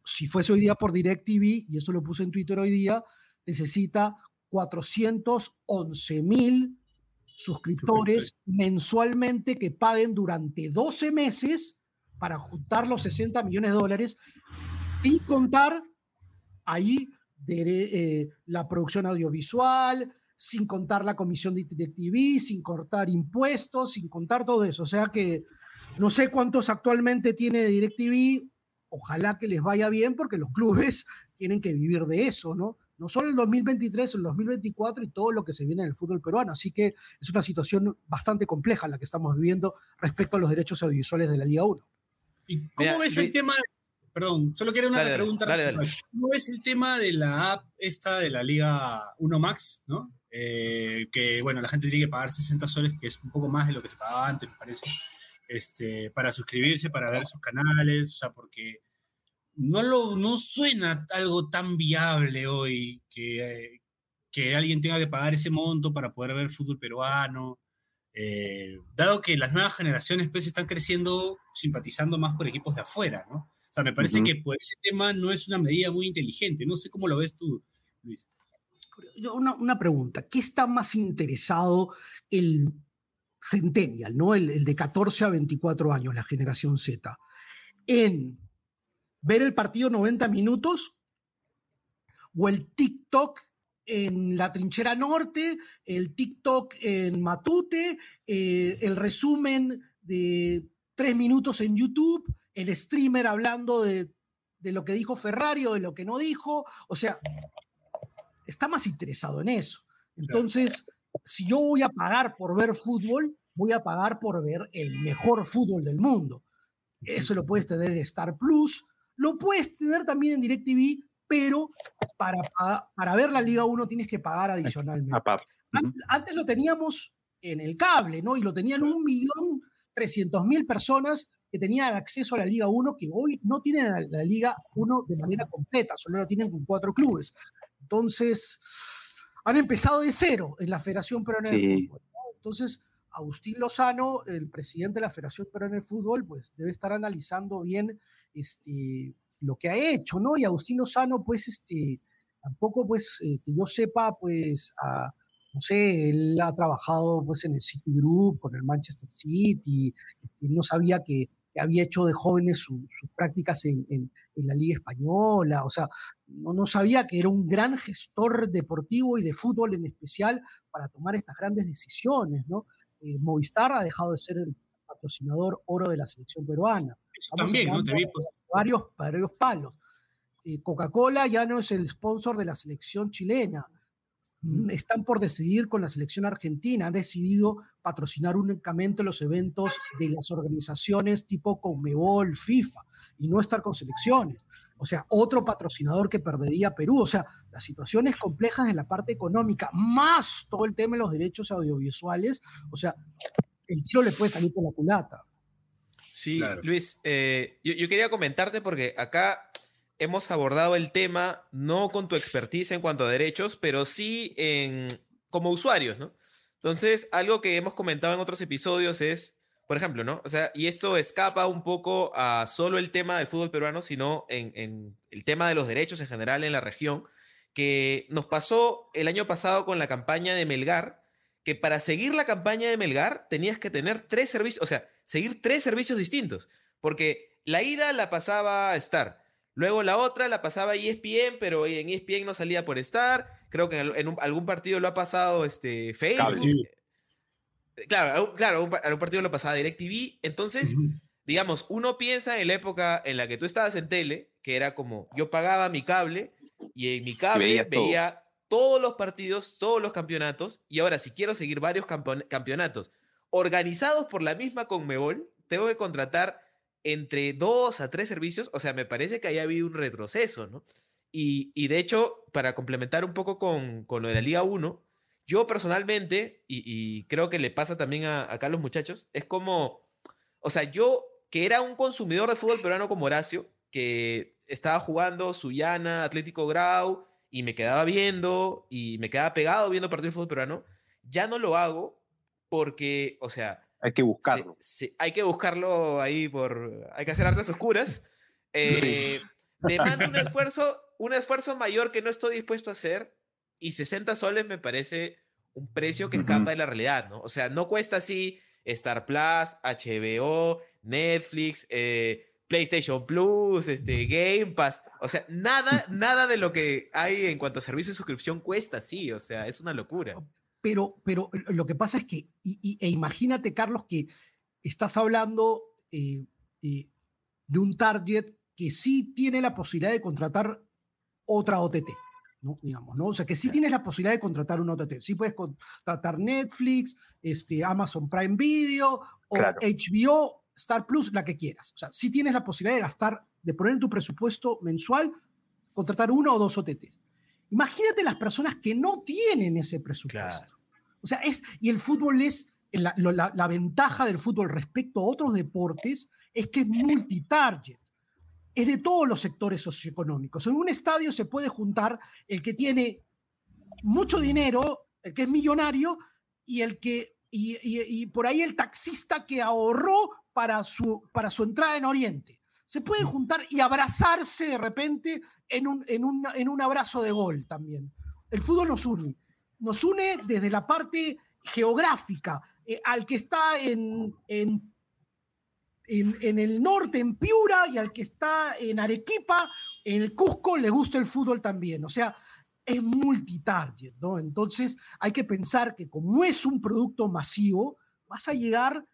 si fuese hoy día por DirecTV, y eso lo puse en Twitter hoy día, necesita 411 mil suscriptores mensualmente que paguen durante 12 meses para juntar los 60 millones de dólares, sin contar ahí de, eh, la producción audiovisual, sin contar la comisión de DirecTV, sin cortar impuestos, sin contar todo eso. O sea que no sé cuántos actualmente tiene DirecTV, ojalá que les vaya bien porque los clubes tienen que vivir de eso, ¿no? No solo el 2023, el 2024 y todo lo que se viene en el fútbol peruano. Así que es una situación bastante compleja la que estamos viviendo respecto a los derechos audiovisuales de la Liga 1. ¿Y cómo ves el tema? Perdón, solo quiero una pregunta. ¿Cómo ves el tema de la app esta de la Liga 1 Max, ¿no? Eh, que bueno, la gente tiene que pagar 60 soles, que es un poco más de lo que se pagaba antes, me parece este, para suscribirse, para ver sus canales, o sea, porque no, lo, no suena algo tan viable hoy que, que alguien tenga que pagar ese monto para poder ver fútbol peruano. Eh, dado que las nuevas generaciones pues están creciendo simpatizando más por equipos de afuera, ¿no? O sea, me parece que por ese tema no es una medida muy inteligente. No sé cómo lo ves tú, Luis. Una, una pregunta, ¿qué está más interesado el centennial, ¿no? El, de 14 a 24 años, la generación Z, en ver el partido 90 minutos o el TikTok en la trinchera norte, el TikTok en Matute, eh, el resumen de tres minutos en YouTube, el streamer hablando de, de lo que dijo Ferrari o de lo que no dijo, o sea, está más interesado en eso. Entonces, si yo voy a pagar por ver fútbol, voy a pagar por ver el mejor fútbol del mundo. Eso lo puedes tener en Star Plus, lo puedes tener también en DirecTV, pero para, para ver la Liga 1 tienes que pagar adicionalmente. Antes lo teníamos en el cable, ¿no? Y lo tenían un millón trescientos mil personas que tenían acceso a la Liga 1, que hoy no tienen la, Liga 1 de manera completa, solo lo tienen con cuatro clubes. Entonces, han empezado de cero en la Federación Peruana de Fútbol. Entonces, Agustín Lozano, el presidente de la Federación Peruana de Fútbol, pues debe estar analizando bien este, lo que ha hecho, ¿no? Y Agustín Lozano, pues, este, tampoco, pues, eh, que yo sepa, pues, no sé, él ha trabajado, pues, en el City Group, con el Manchester City, y no sabía que, había hecho de jóvenes sus prácticas en, la Liga Española, o sea, no, no sabía que era un gran gestor deportivo y de fútbol en especial para tomar estas grandes decisiones, ¿no? Eh, Movistar ha dejado de ser el patrocinador oro de la selección peruana. también, ¿no? Te vi, pues. varios, varios palos. Eh, Coca-Cola ya no es el sponsor de la selección chilena. Mm, están por decidir con la selección argentina. Han decidido patrocinar únicamente los eventos de las organizaciones tipo Conmebol, FIFA, y no estar con selecciones. O sea, otro patrocinador que perdería Perú. O sea, las situaciones complejas en la parte económica, más todo el tema de los derechos audiovisuales. O sea, el tiro le puede salir por la culata. Sí, Luis, eh, yo quería comentarte porque acá hemos abordado el tema no con tu expertise en cuanto a derechos, pero sí en, como usuarios, ¿no? Entonces, algo que hemos comentado en otros episodios es, por ejemplo, ¿no? O sea, y esto escapa un poco a solo el tema del fútbol peruano, sino en, el tema de los derechos en general en la región, que nos pasó el año pasado con la campaña de Melgar, que para seguir la campaña de Melgar tenías que tener tres servicios, o sea, seguir tres servicios distintos, porque la ida la pasaba Star, Luego la otra la pasaba ESPN, pero en ESPN no salía por estar. Creo que en, algún partido lo ha pasado este, Facebook. Claro, claro, algún, algún partido lo pasaba DirecTV. Entonces, digamos, uno piensa en la época en la que tú estabas en tele, que era como yo pagaba mi cable y en mi cable veía todos los partidos, todos los campeonatos. Y ahora, si quiero seguir varios campeonatos organizados por la misma Conmebol, tengo que contratar entre dos a tres servicios, o sea, me parece que haya habido un retroceso, ¿no? Y, de hecho, para complementar un poco con, con, lo de la Liga 1, yo personalmente, y, creo que le pasa también a, acá a los muchachos, es como, o sea, yo que era un consumidor de fútbol peruano como Horacio, que estaba jugando Suyana, Atlético Grau, y me quedaba viendo, y me quedaba pegado viendo partidos de fútbol peruano, ya no lo hago porque, o sea, hay que buscarlo. Sí, hay que buscarlo ahí por. Hay que hacer artes oscuras. Eh, demanda un esfuerzo, un esfuerzo mayor que no estoy dispuesto a hacer. Y 60 soles me parece un precio que escapa de la realidad, ¿no? O sea, no cuesta así Star Plus, HBO, Netflix, eh, PlayStation Plus, este, Game Pass. O sea, nada, nada de lo que hay en cuanto a servicio de suscripción cuesta así. O sea, es una locura. Pero, pero lo que pasa es que, e imagínate, Carlos, que estás hablando eh, eh, de un target que sí tiene la posibilidad de contratar otra OTT. ¿no? Digamos, ¿no? O sea, que sí tienes la posibilidad de contratar una OTT. Sí puedes contratar Netflix, este, Amazon Prime Video o HBO, Star Plus, la que quieras. O sea, sí tienes la posibilidad de gastar, de poner en tu presupuesto mensual, contratar una o dos OTT. Imagínate las personas que no tienen ese presupuesto. O sea, es, y el fútbol es, la, la, ventaja del fútbol respecto a otros deportes es que es multitarget. Es de todos los sectores socioeconómicos. En un estadio se puede juntar el que tiene mucho dinero, el que es millonario, y el que, y, y, por ahí el taxista que ahorró para su, para su entrada en Oriente. Se pueden juntar y abrazarse de repente en un, en un, en un abrazo de gol también. El fútbol nos une nos une desde la parte geográfica, eh, al que está en, en, en, el norte, en Piura, y al que está en Arequipa, en el Cusco, le gusta el fútbol también. O sea, es multitarget, ¿no? Entonces hay que pensar que como es un producto masivo, vas a llegar,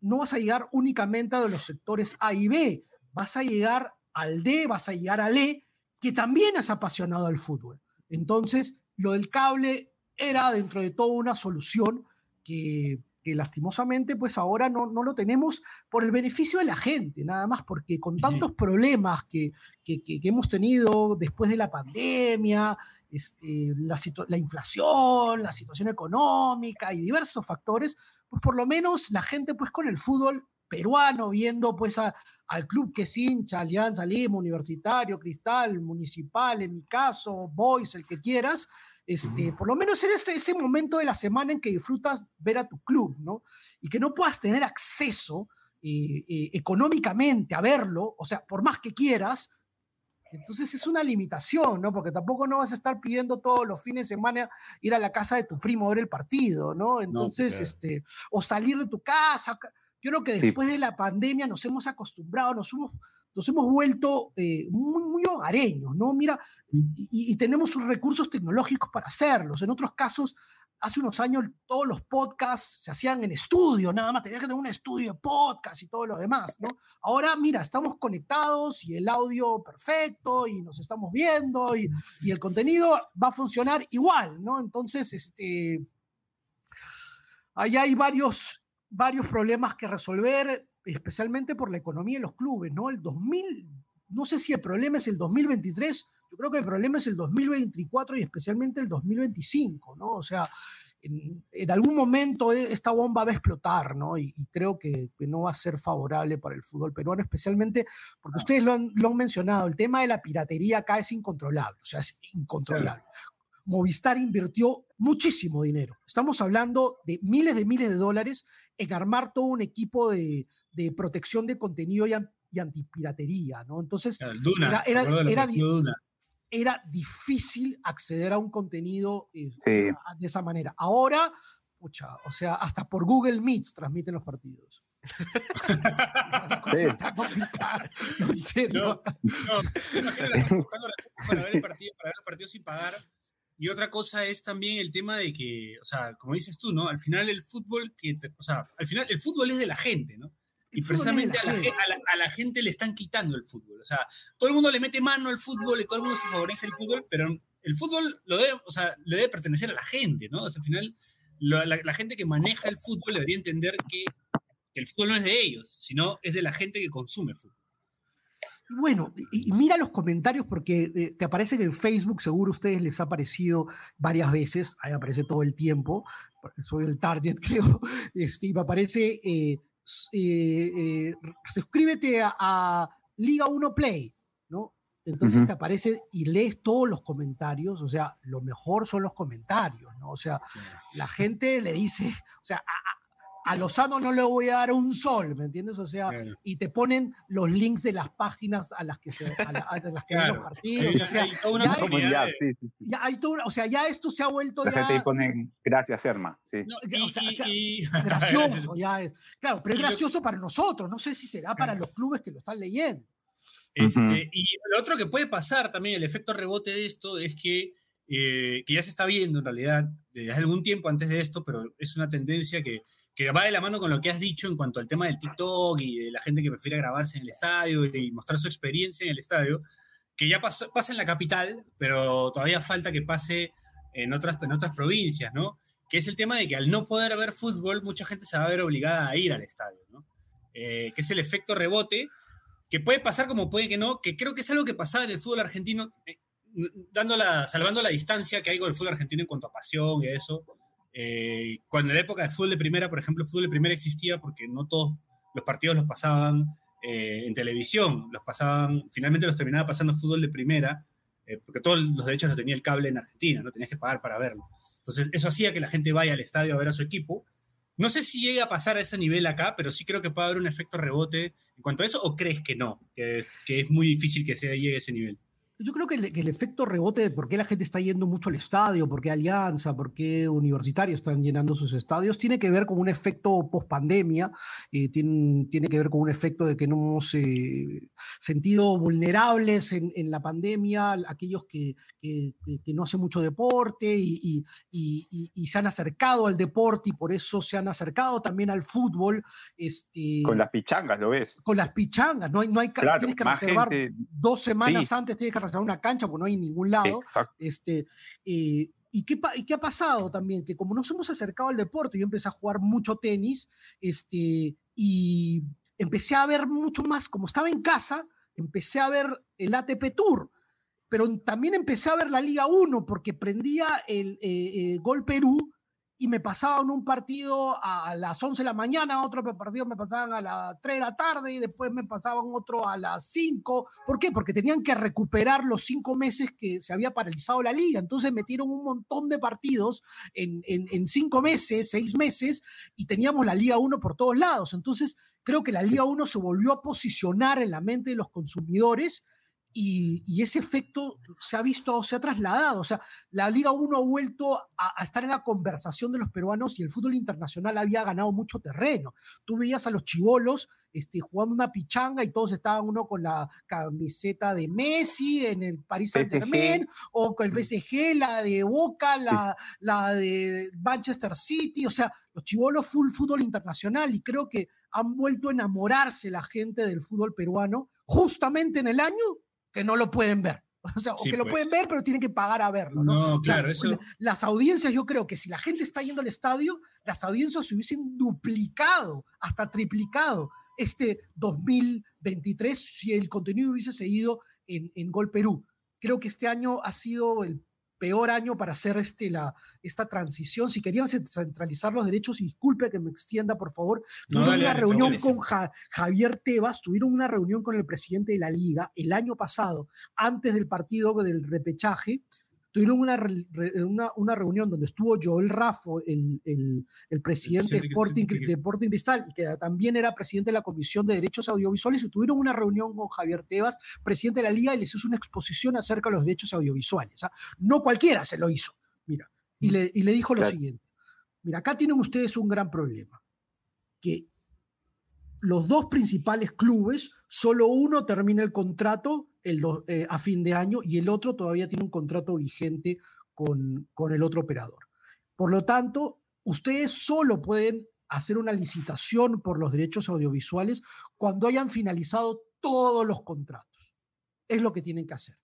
no vas a llegar únicamente a los sectores A y B, vas a llegar al D, vas a llegar al E, que también es apasionado al fútbol. Entonces, lo del cable era dentro de todo una solución que, que lastimosamente pues ahora no, no, lo tenemos por el beneficio de la gente, nada más, porque con tantos problemas que, que, hemos tenido después de la pandemia, este, la, la, inflación, la situación económica y diversos factores, pues por lo menos la gente pues con el fútbol peruano viendo pues al club que es hincha, Alianza Lima, Universitario, Cristal, Municipal, en mi caso, Boys, el que quieras, este, por lo menos en ese, ese, momento de la semana en que disfrutas ver a tu club, ¿no? Y que no puedas tener acceso eh, eh, económicamente a verlo, o sea, por más que quieras, entonces es una limitación, ¿no? Porque tampoco no vas a estar pidiendo todos los fines de semana ir a la casa de tu primo a ver el partido, ¿no? Entonces, este, o salir de tu casa. Yo creo que después de la pandemia nos hemos acostumbrado, nos hemos nos hemos vuelto eh, muy, muy, hogareños, ¿no? Mira, y, tenemos sus recursos tecnológicos para hacerlos. En otros casos, hace unos años todos los podcasts se hacían en estudio, nada más, tenías que tener un estudio de podcast y todo lo demás, ¿no? Ahora, mira, estamos conectados y el audio perfecto y nos estamos viendo y, y el contenido va a funcionar igual, ¿no? Entonces, este, ahí hay varios, varios problemas que resolver especialmente por la economía de los clubes, ¿no? El 2000, no sé si el problema es el 2023, yo creo que el problema es el 2024 y especialmente el 2025, ¿no? O sea, en, algún momento e, esta bomba va a explotar, ¿no? Y, creo que, no va a ser favorable para el fútbol peruano, especialmente porque ustedes lo han, mencionado, el tema de la piratería acá es incontrolable, o sea, es incontrolable. Movistar invirtió muchísimo dinero. Estamos hablando de miles de miles de dólares en armar todo un equipo de, de protección de contenido y, antipiratería, ¿no? Entonces, era, difícil acceder a un contenido eh, de esa manera. Ahora, pucha, o sea, hasta por Google Meets transmiten los partidos. sí. No, no, buscando para ver el partido, para ver el partido sin pagar. Y otra cosa es también el tema de que, o sea, como dices tú, ¿no? Al final el fútbol, que o sea, al final el fútbol es de la gente, ¿no? Y precisamente a la, gente le están quitando el fútbol. O sea, todo el mundo le mete mano al fútbol y todo el mundo se favorece el fútbol, pero el fútbol lo debe, o sea, le debe pertenecer a la gente, ¿no? O sea, al final, la, gente que maneja el fútbol debería entender que el fútbol no es de ellos, sino es de la gente que consume fútbol. Bueno, y, mira los comentarios porque eh, te aparecen en Facebook, seguro a ustedes les ha aparecido varias veces, ahí aparece todo el tiempo, soy el target creo, este, y me aparece eh, eh, eh, suscríbete a, Liga 1 Play, ¿no? Entonces te aparece y lees todos los comentarios, o sea, lo mejor son los comentarios, ¿no? O sea, la gente le dice, o sea, a Lozano no le voy a dar un sol, ¿me entiendes? O sea, y te ponen los links de las páginas a las que se a, las que ven los partidos. O sea, ya, sí, sí, ya hay todo, o sea, ya esto se ha vuelto la ya. gente pone gracias, Erma. Sí. o sea, gracioso, ya es. Claro, pero es gracioso para nosotros. No sé si será para los clubes que lo están leyendo. Este, Y lo otro que puede pasar también, el efecto rebote de esto, es que, eh, que ya se está viendo en realidad desde hace algún tiempo antes de esto, pero es una tendencia que que va de la mano con lo que has dicho en cuanto al tema del TikTok y de la gente que prefiere grabarse en el estadio y mostrar su experiencia en el estadio, que ya pasa, en la capital, pero todavía falta que pase en otras, en otras provincias, ¿no? Que es el tema de que al no poder ver fútbol, mucha gente se va a ver obligada a ir al estadio, ¿no? Eh, que es el efecto rebote, que puede pasar como puede que no, que creo que es algo que pasaba en el fútbol argentino, eh, dando la, salvando la distancia que hay con el fútbol argentino en cuanto a pasión y eso, eh, cuando en la época de fútbol de primera, por ejemplo, fútbol de primera existía porque no todos los partidos los pasaban eh, en televisión, los pasaban, finalmente los terminaba pasando fútbol de primera, eh, porque todos los derechos los tenía el cable en Argentina, no tenías que pagar para verlo. Entonces, eso hacía que la gente vaya al estadio a ver a su equipo. No sé si llega a pasar a ese nivel acá, pero sí creo que puede haber un efecto rebote en cuanto a eso, o crees que no, que es, que es muy difícil que se llegue a ese nivel yo creo que el, efecto rebote de por qué la gente está yendo mucho al estadio, por qué Alianza, por qué Universitarios están llenando sus estadios, tiene que ver con un efecto post pandemia, eh, tiene, tiene, que ver con un efecto de que no hemos eh, sentido vulnerables en, en, la pandemia, aquellos que, que, no hacen mucho deporte y, y, y, se han acercado al deporte y por eso se han acercado también al fútbol. Este, con las pichangas, ¿lo ves? Con las pichangas, no hay, no hay tienes que reservar dos semanas antes, tienes que una cancha, porque no hay ningún lado. Este, eh, ¿Y qué, ¿Y qué, ha pasado también? Que como nos hemos acercado al deporte, yo empecé a jugar mucho tenis este, y empecé a ver mucho más, como estaba en casa, empecé a ver el ATP Tour, pero también empecé a ver la Liga 1 porque prendía el eh, eh, Gol Perú y me pasaban un partido a las 11 de la mañana, otro partido me pasaban a las 3 de la tarde y después me pasaban otro a las 5. ¿Por qué? Porque tenían que recuperar los cinco meses que se había paralizado la liga. Entonces metieron un montón de partidos en, en, cinco meses, seis meses, y teníamos la Liga 1 por todos lados. Entonces creo que la Liga 1 se volvió a posicionar en la mente de los consumidores y, ese efecto se ha visto, se ha trasladado. O sea, la Liga 1 ha vuelto a, estar en la conversación de los peruanos y el fútbol internacional había ganado mucho terreno. Tú veías a los chivolos este, jugando una pichanga y todos estaban uno con la camiseta de Messi en el Paris Saint Germain o con el PSG, la de Boca, la, la de Manchester City. O sea, los chivolos full fútbol internacional y creo que han vuelto a enamorarse la gente del fútbol peruano justamente en el año que no lo pueden ver. O sea, o que lo pues. pueden ver, pero tienen que pagar a verlo, ¿no? no claro, eso... Las audiencias, yo creo que si la gente está yendo al estadio, las audiencias se hubiesen duplicado, hasta triplicado este 2023 si el contenido hubiese seguido en, en Gol Perú. Creo que este año ha sido el peor año para hacer este, la, esta transición. Si querían centralizar los derechos, y disculpe que me extienda, por favor, tuvieron una reunión con Javier Tebas, tuvieron una reunión con el presidente de la liga el año pasado, antes del partido del repechaje, tuvieron una, una, reunión donde estuvo Joel Raffo, el, el, presidente, de Sporting, de Cristal, y que también era presidente de la Comisión de Derechos Audiovisuales, y tuvieron una reunión con Javier Tebas, presidente de la Liga, y les hizo una exposición acerca de los derechos audiovisuales. ¿ah? No cualquiera se lo hizo, mira, y le, y le dijo lo siguiente, mira, acá tienen ustedes un gran problema, que los dos principales clubes, solo uno termina el contrato eh, a fin de año y el otro todavía tiene un contrato vigente con, con el otro operador. Por lo tanto, ustedes solo pueden hacer una licitación por los derechos audiovisuales cuando hayan finalizado todos los contratos. Es lo que tienen que hacer.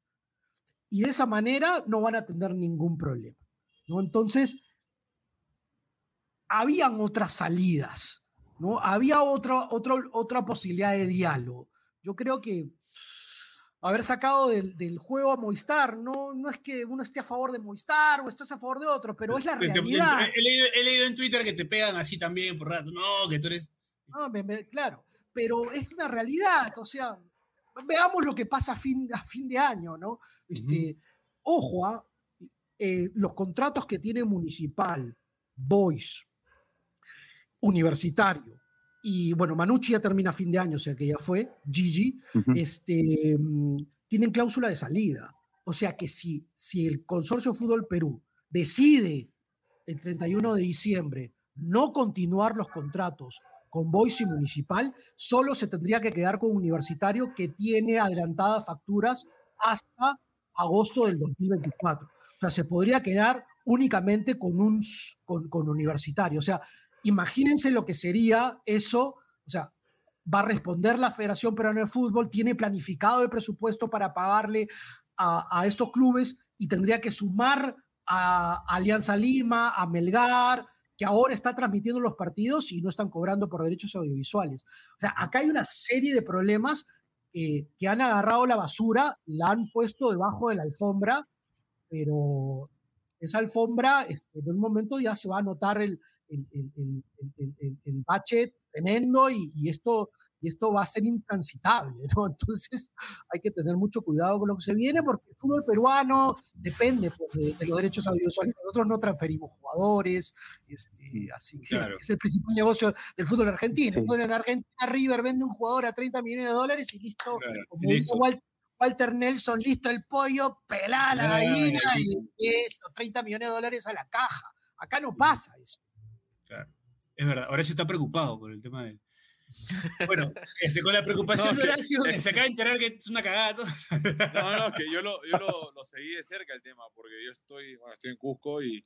Y de esa manera no van a tener ningún problema. Entonces, habían otras salidas, ¿no? Había otra, otra, otra posibilidad de diálogo. Yo creo que haber sacado del, del, juego a Movistar. No, no es que uno esté a favor de Movistar o estés a favor de otro, pero es la realidad. He leído, he leído, en Twitter que te pegan así también por rato. No, que tú eres. No, claro, pero es una realidad. O sea, veamos lo que pasa a fin, a fin de año, ¿no? Este, Ojo a ¿ah? eh, los contratos que tiene Municipal, Boys, Universitario, y bueno, Manucci ya termina a fin de año, o sea que ya fue, Gigi, este, mm, tienen cláusula de salida. O sea que si, si el Consorcio Fútbol Perú decide el 31 de diciembre no continuar los contratos con Boise Municipal, solo se tendría que quedar con Universitario que tiene adelantadas facturas hasta agosto del 2024. O sea, se podría quedar únicamente con un con, con Universitario. O sea, Imagínense lo que sería eso, o sea, va a responder la Federación Peruana de Fútbol, tiene planificado el presupuesto para pagarle a, estos clubes y tendría que sumar a, Alianza Lima, a Melgar, que ahora está transmitiendo los partidos y no están cobrando por derechos audiovisuales. O sea, acá hay una serie de problemas que han agarrado la basura, la han puesto debajo de la alfombra, pero esa alfombra este, en un momento ya se va a notar el, el, el, el, bache tremendo y, esto, y esto va a ser intransitable, ¿no? Entonces hay que tener mucho cuidado con lo que se viene porque el fútbol peruano depende pues, de, los derechos audiovisuales. Nosotros no transferimos jugadores, este, así que es el principal negocio del fútbol argentino. En Argentina River vende un jugador a 30 millones de dólares y listo, como listo. Walter, Nelson, listo el pollo, pelá la gallina y, y 30 millones de dólares a la caja. Acá no pasa eso. Es verdad, ahora se está preocupado por el tema de. Bueno, este, con la preocupación de Horacio, se acaba de enterar que es una cagada. Todo. No, no, es que yo, lo, yo lo, lo, seguí de cerca el tema, porque yo estoy, bueno, estoy en Cusco y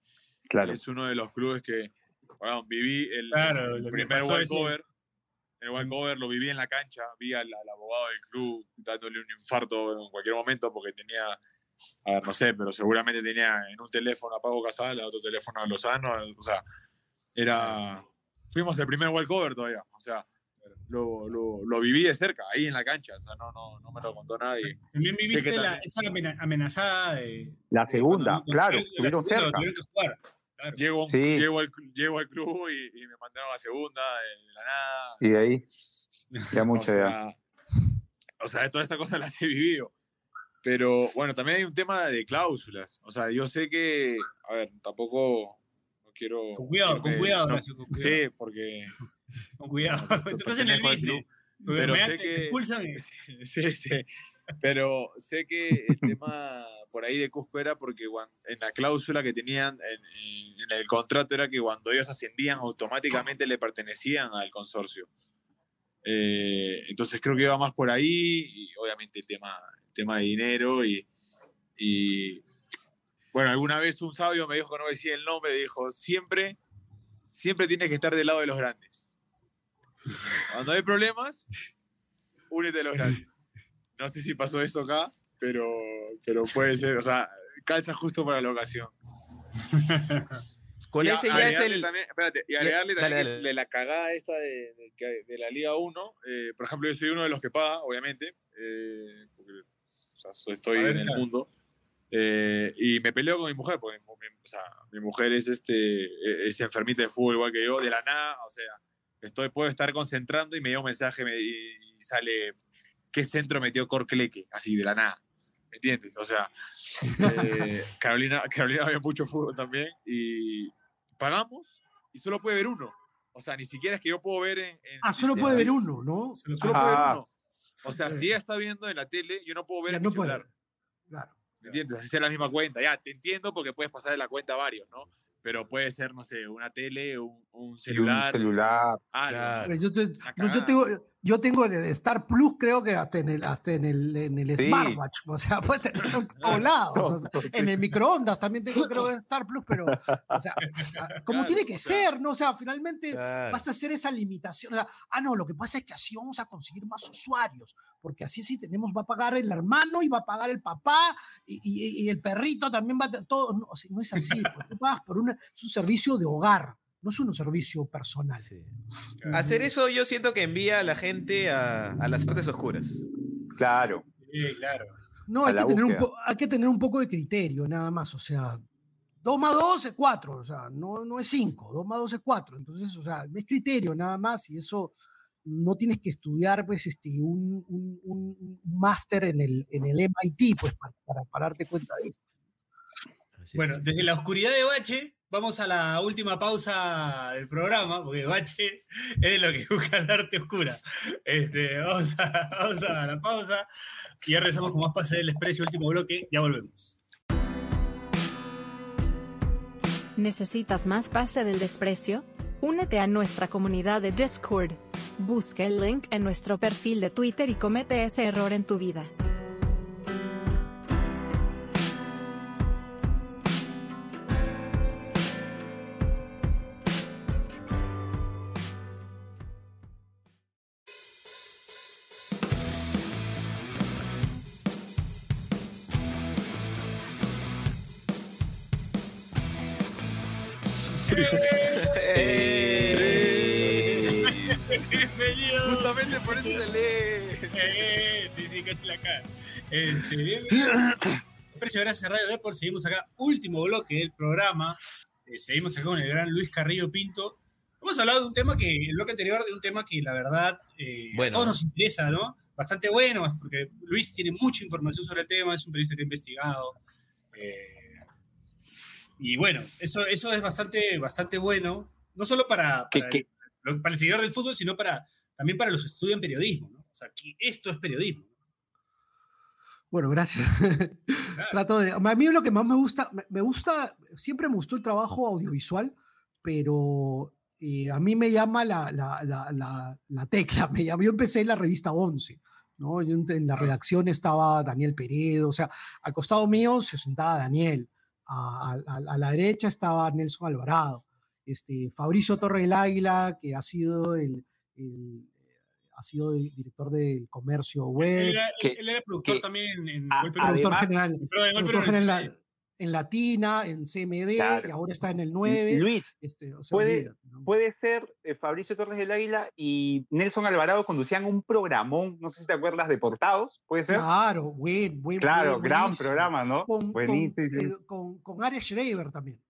claro. es uno de los clubes que bueno, viví el, el primer white cover. El white cover lo viví en la cancha, vi al, al abogado del club dándole un infarto en cualquier momento porque tenía a ver, no sé, pero seguramente tenía en un teléfono a Pago Casal, en otro teléfono a Lozano, o sea, era, fuimos el primer cover todavía, o sea, lo, lo, lo, viví de cerca, ahí en la cancha, o sea, no, no, no me lo contó nadie. También viviste la, esa amenazada de... La segunda, claro, estuvieron cerca. Llego, llego, al, llego, al, club y, y, me mandaron a la segunda de, la nada. Y de ahí, ya mucho o ya. o sea, toda esta cosa las he vivido. Pero bueno, también hay un tema de cláusulas. O sea, yo sé que, a ver, tampoco quiero. Con cuidado, con, cuidado, no, con, cuidado, Sí, porque. Con cuidado. Estás en el club. Pero sé que. Sí, sí. Pero sé que el tema por ahí de Cusco era porque en la cláusula que tenían en, en, el contrato era que cuando ellos ascendían automáticamente le pertenecían al consorcio. Eh, entonces creo que iba más por ahí y obviamente el tema, el tema de dinero y, y, bueno, alguna vez un sabio me dijo que no decía el nombre, dijo, siempre, siempre tienes que estar del lado de los grandes. Cuando hay problemas, únete a los grandes. No sé si pasó esto acá, pero, pero puede ser, o sea, calza justo para la ocasión. Con ese ya es el. También, espérate, y agregarle también de la cagada esta de, de, la Liga 1. Eh, por ejemplo, yo soy uno de los que paga, obviamente, eh, porque o sea, estoy en el mundo. Eh, y me peleo con mi mujer, porque mi, o sea, mi mujer es, este, e, es enfermita de fútbol igual que yo, de la nada, o sea, estoy, puedo estar concentrando y me dio un mensaje y, y sale, ¿qué centro metió Corcleque? Así, de la nada. ¿Me entiendes? O sea, eh, Carolina, Carolina ve mucho fútbol también y pagamos y solo puede ver uno. O sea, ni siquiera es que yo puedo ver en. ah, solo puede ver uno, ¿no? Solo, puede ver uno. O sea, si ella está viendo en la tele, yo no puedo ver en no mi celular. Claro. ¿Me entiendes? Así es la misma cuenta. Ya, te entiendo porque puedes pasar en la cuenta a varios, ¿no? pero puede ser, no sé, una tele, un, un celular. Un celular. Ah, yo, yo, tengo, yo tengo de Star Plus, creo que hasta en el, hasta en el, en el smartwatch, o sea, puede tener en todos lados. en el microondas también tengo, creo, de Star Plus, pero, o sea, como tiene que ser, ¿no? O sea, finalmente vas a hacer esa limitación. O sea, ah, no, lo que pasa es que así vamos a conseguir más usuarios porque así sí tenemos, va a pagar el hermano y va a pagar el papá y, y, el perrito también va a todo, no, no es así, tú pagas por un servicio de hogar, no es un servicio personal. Hacer eso yo siento que envía a la gente a, a las artes oscuras. Claro. Sí, claro. No, hay que, tener un hay que tener un poco de criterio, nada más, o sea, 2 más 2 es 4, o sea, no, no es 5, 2 más 2 es 4, entonces, o sea, es criterio nada más y eso no tienes que estudiar pues, este, un, un, máster en el, en el MIT pues, para, para, para, darte cuenta de eso. bueno, desde la oscuridad de Bache, vamos a la última pausa del programa, porque Bache es lo que busca el arte oscura. Este, vamos, a, vamos a la pausa y ya regresamos con más pase del desprecio, último bloque, ya volvemos. ¿Necesitas más pase del desprecio? Únete a nuestra comunidad de Discord. Busca el link en nuestro perfil de Twitter y comete ese error en tu vida. Eh, sí, sí, casi la cara. Este, Precio, gracias a Radio Deport. Seguimos acá, último bloque del programa. Eh, seguimos acá con el gran Luis Carrillo Pinto. Hemos hablado de un tema que, el bloque anterior, de un tema que la verdad eh, a todos nos interesa, ¿no? Bastante bueno, porque Luis tiene mucha información sobre el tema, es un periodista que ha investigado. Eh, y bueno, eso, eso es bastante, bastante bueno, no solo para, para, el, para el seguidor del fútbol, sino para, también para los que estudian periodismo. ¿no? O sea, que esto es periodismo. Bueno, gracias. Trato de, a mí lo que más me gusta, me gusta, siempre me gustó el trabajo audiovisual, pero eh, a mí me llama la, la, la, la, tecla. Me llama, yo empecé en la revista 11. ¿no? Yo en la redacción estaba Daniel Peredo, o sea, al costado mío se sentaba Daniel, a, a la derecha estaba Nelson Alvarado, este, Fabricio Torre del Águila, que ha sido el, el ha sido director del comercio web. Él era, productor también en, Productor general. Productor general en Latina, en CMD, y ahora está en el 9. Luis, este, puede, puede ser eh, Fabricio Torres del Águila y Nelson Alvarado conducían un programón, no sé si te acuerdas, de Portados, ¿puede ser? Claro, buen, buen. Claro, gran programa, ¿no? Con, Buenísimo. Eh, con, con, Ares Schreiber también.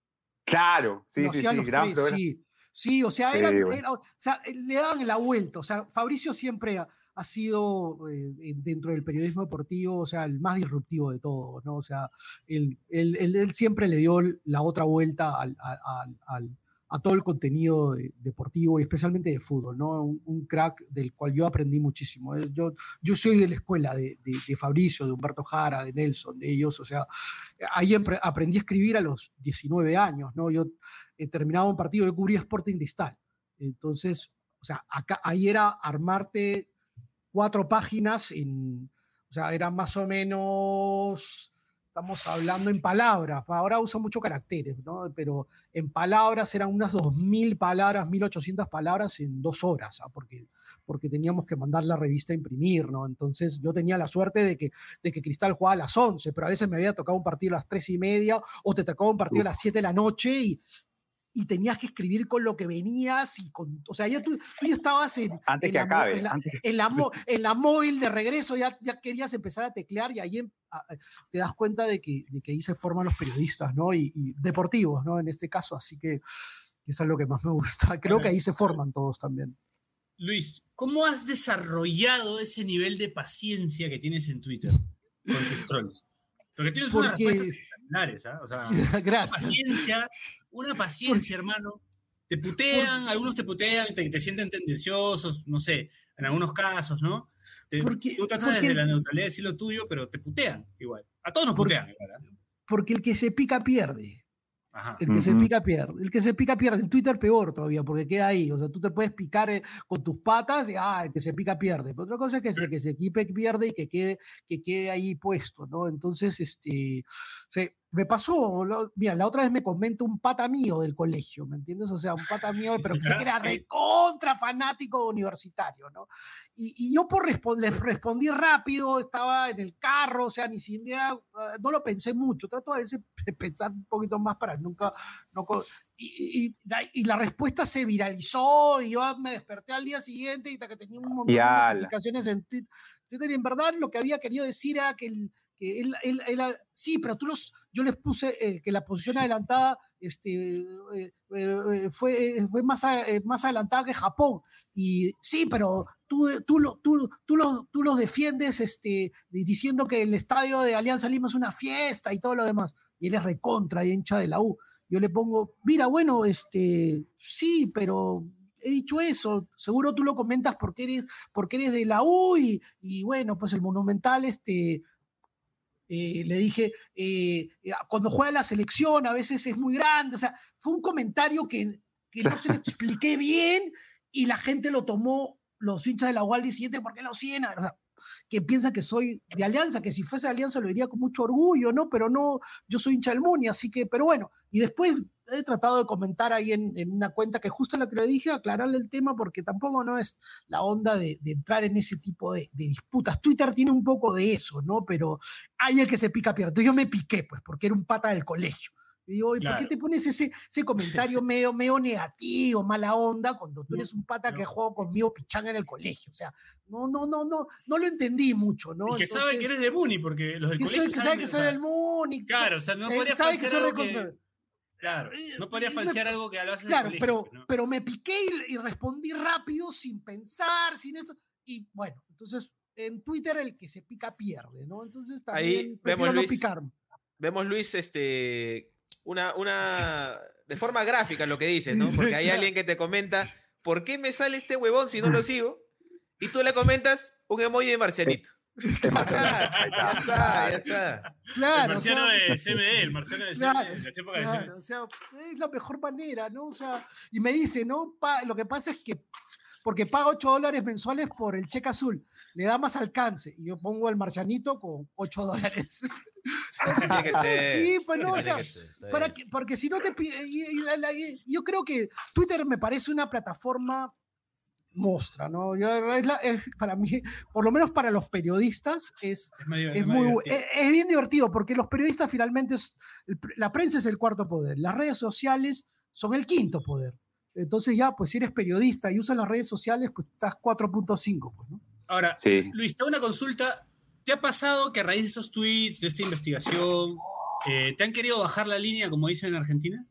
Claro, sí, sí, sí, gran programa. Sí, sí, o sea, o sea, le daban la vuelta, o sea, Fabricio siempre ha sido eh, dentro del periodismo deportivo, o sea, el más disruptivo de todos, ¿no? O sea, él, él, siempre le dio la otra vuelta al, a todo el contenido deportivo y especialmente de fútbol, ¿no? Un, crack del cual yo aprendí muchísimo. ¿eh? Yo, yo soy de la escuela de, de, Fabricio, de Humberto Jara, de Nelson, de ellos, o sea, ahí aprendí a escribir a los 19 años, ¿no? Yo eh, terminaba un partido, yo cubría Sporting Cristal. Entonces, o sea, acá, ahí era armarte cuatro páginas, en, o sea, eran más o menos, estamos hablando en palabras, ahora uso muchos caracteres, ¿no? pero en palabras eran unas 2.000 palabras, 1.800 palabras en dos horas, ¿ah? porque, porque teníamos que mandar la revista a imprimir, ¿no? Entonces yo tenía la suerte de que, de que Cristal jugaba a las 11, pero a veces me había tocado un partido a las 3 y media o te tocaba un partido a las 7 de la noche y, y tenías que escribir con lo que venías y con, o sea, ya tú, tú ya estabas en, antes en, que la, acabe, en, la, en, la, en, la, móvil de regreso, ya, ya querías empezar a teclear y ahí em, te das cuenta de que, de que ahí se forman los periodistas, ¿no? Y, deportivos, ¿no? En este caso, así que eso es lo que más me gusta. Creo que ahí se forman todos también. Luis, ¿cómo has desarrollado ese nivel de paciencia que tienes en Twitter con tus trolls? Porque tienes respuestas ¿ah? O sea, Gracias. paciencia una paciencia, hermano. Te putean, algunos te putean, te, te, sienten tendenciosos, no sé, en algunos casos, ¿no? porque, tú tratas desde la neutralidad de decir lo tuyo, pero te putean igual. A todos nos putean igual. ¿eh? Porque el que se pica pierde. El que se pica pierde. El que se pica pierde. En Twitter peor todavía, porque queda ahí. O sea, tú te puedes picar eh, con tus patas y ah, el que se pica pierde. Pero otra cosa es que, se, que se equipe pierde y que quede, que quede ahí puesto, ¿no? Entonces, este, se, me pasó, mira, la otra vez me comenta un pata mío del colegio, ¿me entiendes? O sea, un pata mío, pero que era recontra fanático universitario, ¿no? Y, yo por responder, les respondí rápido, estaba en el carro, o sea, ni siquiera, ah, no lo pensé mucho, trato a veces de pensar un poquito más para nunca, no, y, y, la respuesta se viralizó y yo me desperté al día siguiente y que tenía un montón de notificaciones en Twitter. Y en verdad lo que había querido decir era que el, que él, él, él, sí, pero tú los, yo les puse eh, que la posición adelantada este, eh, eh, fue, fue más, más adelantada que Japón. Y sí, pero tú, tú, tú, tú, los, tú los defiendes este, diciendo que el estadio de Alianza Lima es una fiesta y todo lo demás. Y él es recontra y hincha de la U. Yo le pongo, mira, bueno, este, sí, pero he dicho eso, seguro tú lo comentas porque eres, porque eres de la U y, y bueno, pues el Monumental, este, eh, le dije, eh, eh, cuando juega la selección a veces es muy grande, o sea, fue un comentario que, que no se lo expliqué bien y la gente lo tomó, los hinchas de la UAL siguiente, ¿por qué lo siguen? que piensa que soy de Alianza, que si fuese de Alianza lo diría con mucho orgullo, ¿no? Pero no, yo soy hincha del Muni, así que, pero bueno, y después he tratado de comentar ahí en, una cuenta que justo la que le dije, aclararle el tema porque tampoco no es la onda de, entrar en ese tipo de, disputas. Twitter tiene un poco de eso, ¿no? Pero hay el que se pica pierna. Entonces yo me piqué, pues, porque era un pata del colegio. Y digo, ¿por qué te pones ese, ese comentario medio, medio negativo, mala onda, cuando tú eres un pata que jugó conmigo pichanga en el colegio? O sea, no, no, no, no, no lo entendí mucho, ¿no? Y que sabe que eres de Muni, porque los del colegio. Soy, que sabe que soy del Muni. Claro, o sea, no podría sabe que soy que... Claro, no podría falsear algo que hablase Claro, pero, pero me piqué y, respondí rápido, sin pensar, sin esto. Y bueno, entonces en Twitter el que se pica pierde, ¿no? Entonces también Ahí vemos, no Luis, Vemos, Luis, este, una, una, de forma gráfica lo que dices, ¿no? Porque hay alguien que te comenta, ¿por qué me sale este huevón si no lo sigo? Y tú le comentas un emoji de Marcianito. Ya está, ya está. Claro, el marciano de CMD, el marciano de CMD, claro, O sea, es la mejor manera, ¿no? O sea, y me dice, ¿no? lo que pasa es que, porque paga 8 dólares mensuales por el cheque azul, le da más alcance. Y yo pongo el marcianito con 8 dólares. sí, pues no, o sea, para que, porque si no te yo creo que Twitter me parece una plataforma mostra, ¿no? es, para mí, por lo menos para los periodistas, es, es, muy, es, bien divertido porque los periodistas finalmente, la prensa es el cuarto poder, las redes sociales son el quinto poder. Entonces ya, pues si eres periodista y usas las redes sociales, pues estás 4.5, pues, ¿no? Ahora, Luis, te una consulta. ¿Te ha pasado que a raíz de esos tweets, de esta investigación, eh, te han querido bajar la línea, como dicen en Argentina?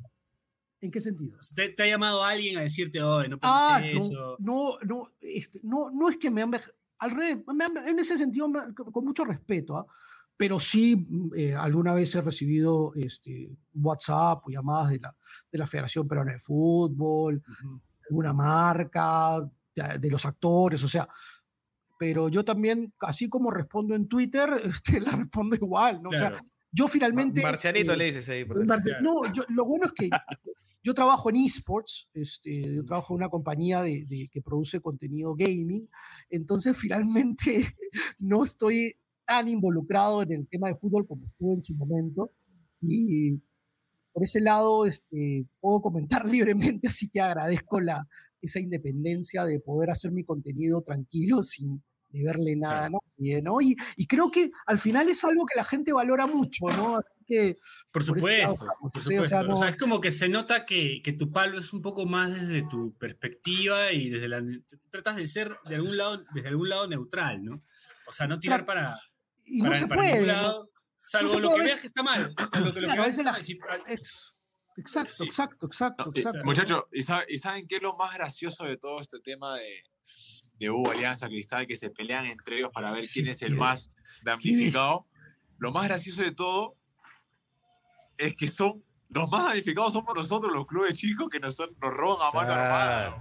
¿En qué sentido? ¿Te, ha llamado alguien a decirte, hoy no ah, eso? No, no, este, no, no es que me han al revés, en ese sentido, con mucho respeto, ¿ah? pero sí mm, eh, alguna vez he recibido este, WhatsApp o llamadas de la, de la Federación Peruana de Fútbol, alguna marca, de, los actores, o sea, pero yo también, así como respondo en Twitter, este, la respondo igual, ¿no? O sea, yo finalmente... Marcianito eh, le dices ahí. no, lo bueno es que yo trabajo en esports, este, yo trabajo en una compañía de, que produce contenido gaming, entonces finalmente no estoy tan involucrado en el tema de fútbol como estuve en su momento. Y por ese lado este, puedo comentar libremente, así que agradezco la, esa independencia de poder hacer mi contenido tranquilo sin deberle nada a nadie, ¿no? Y, y, creo que al final es algo que la gente valora mucho, ¿no? Que... Por supuesto, O, sea, es como que se nota que, que, tu palo es un poco más desde tu perspectiva y desde la... Tratas de ser de algún lado, desde algún lado neutral, ¿no? O sea, no tirar para... Y no se puede. salvo lo que veas que está mal. Exacto, exacto, exacto, exacto. Muchachos, ¿y, saben qué es lo más gracioso de todo este tema de, de Hugo Alianza Cristal, que se pelean entre ellos para ver quién es el más damnificado? Lo más gracioso de todo es que son los más damnificados somos nosotros, los clubes chicos, que nos, nos roban a mano armada,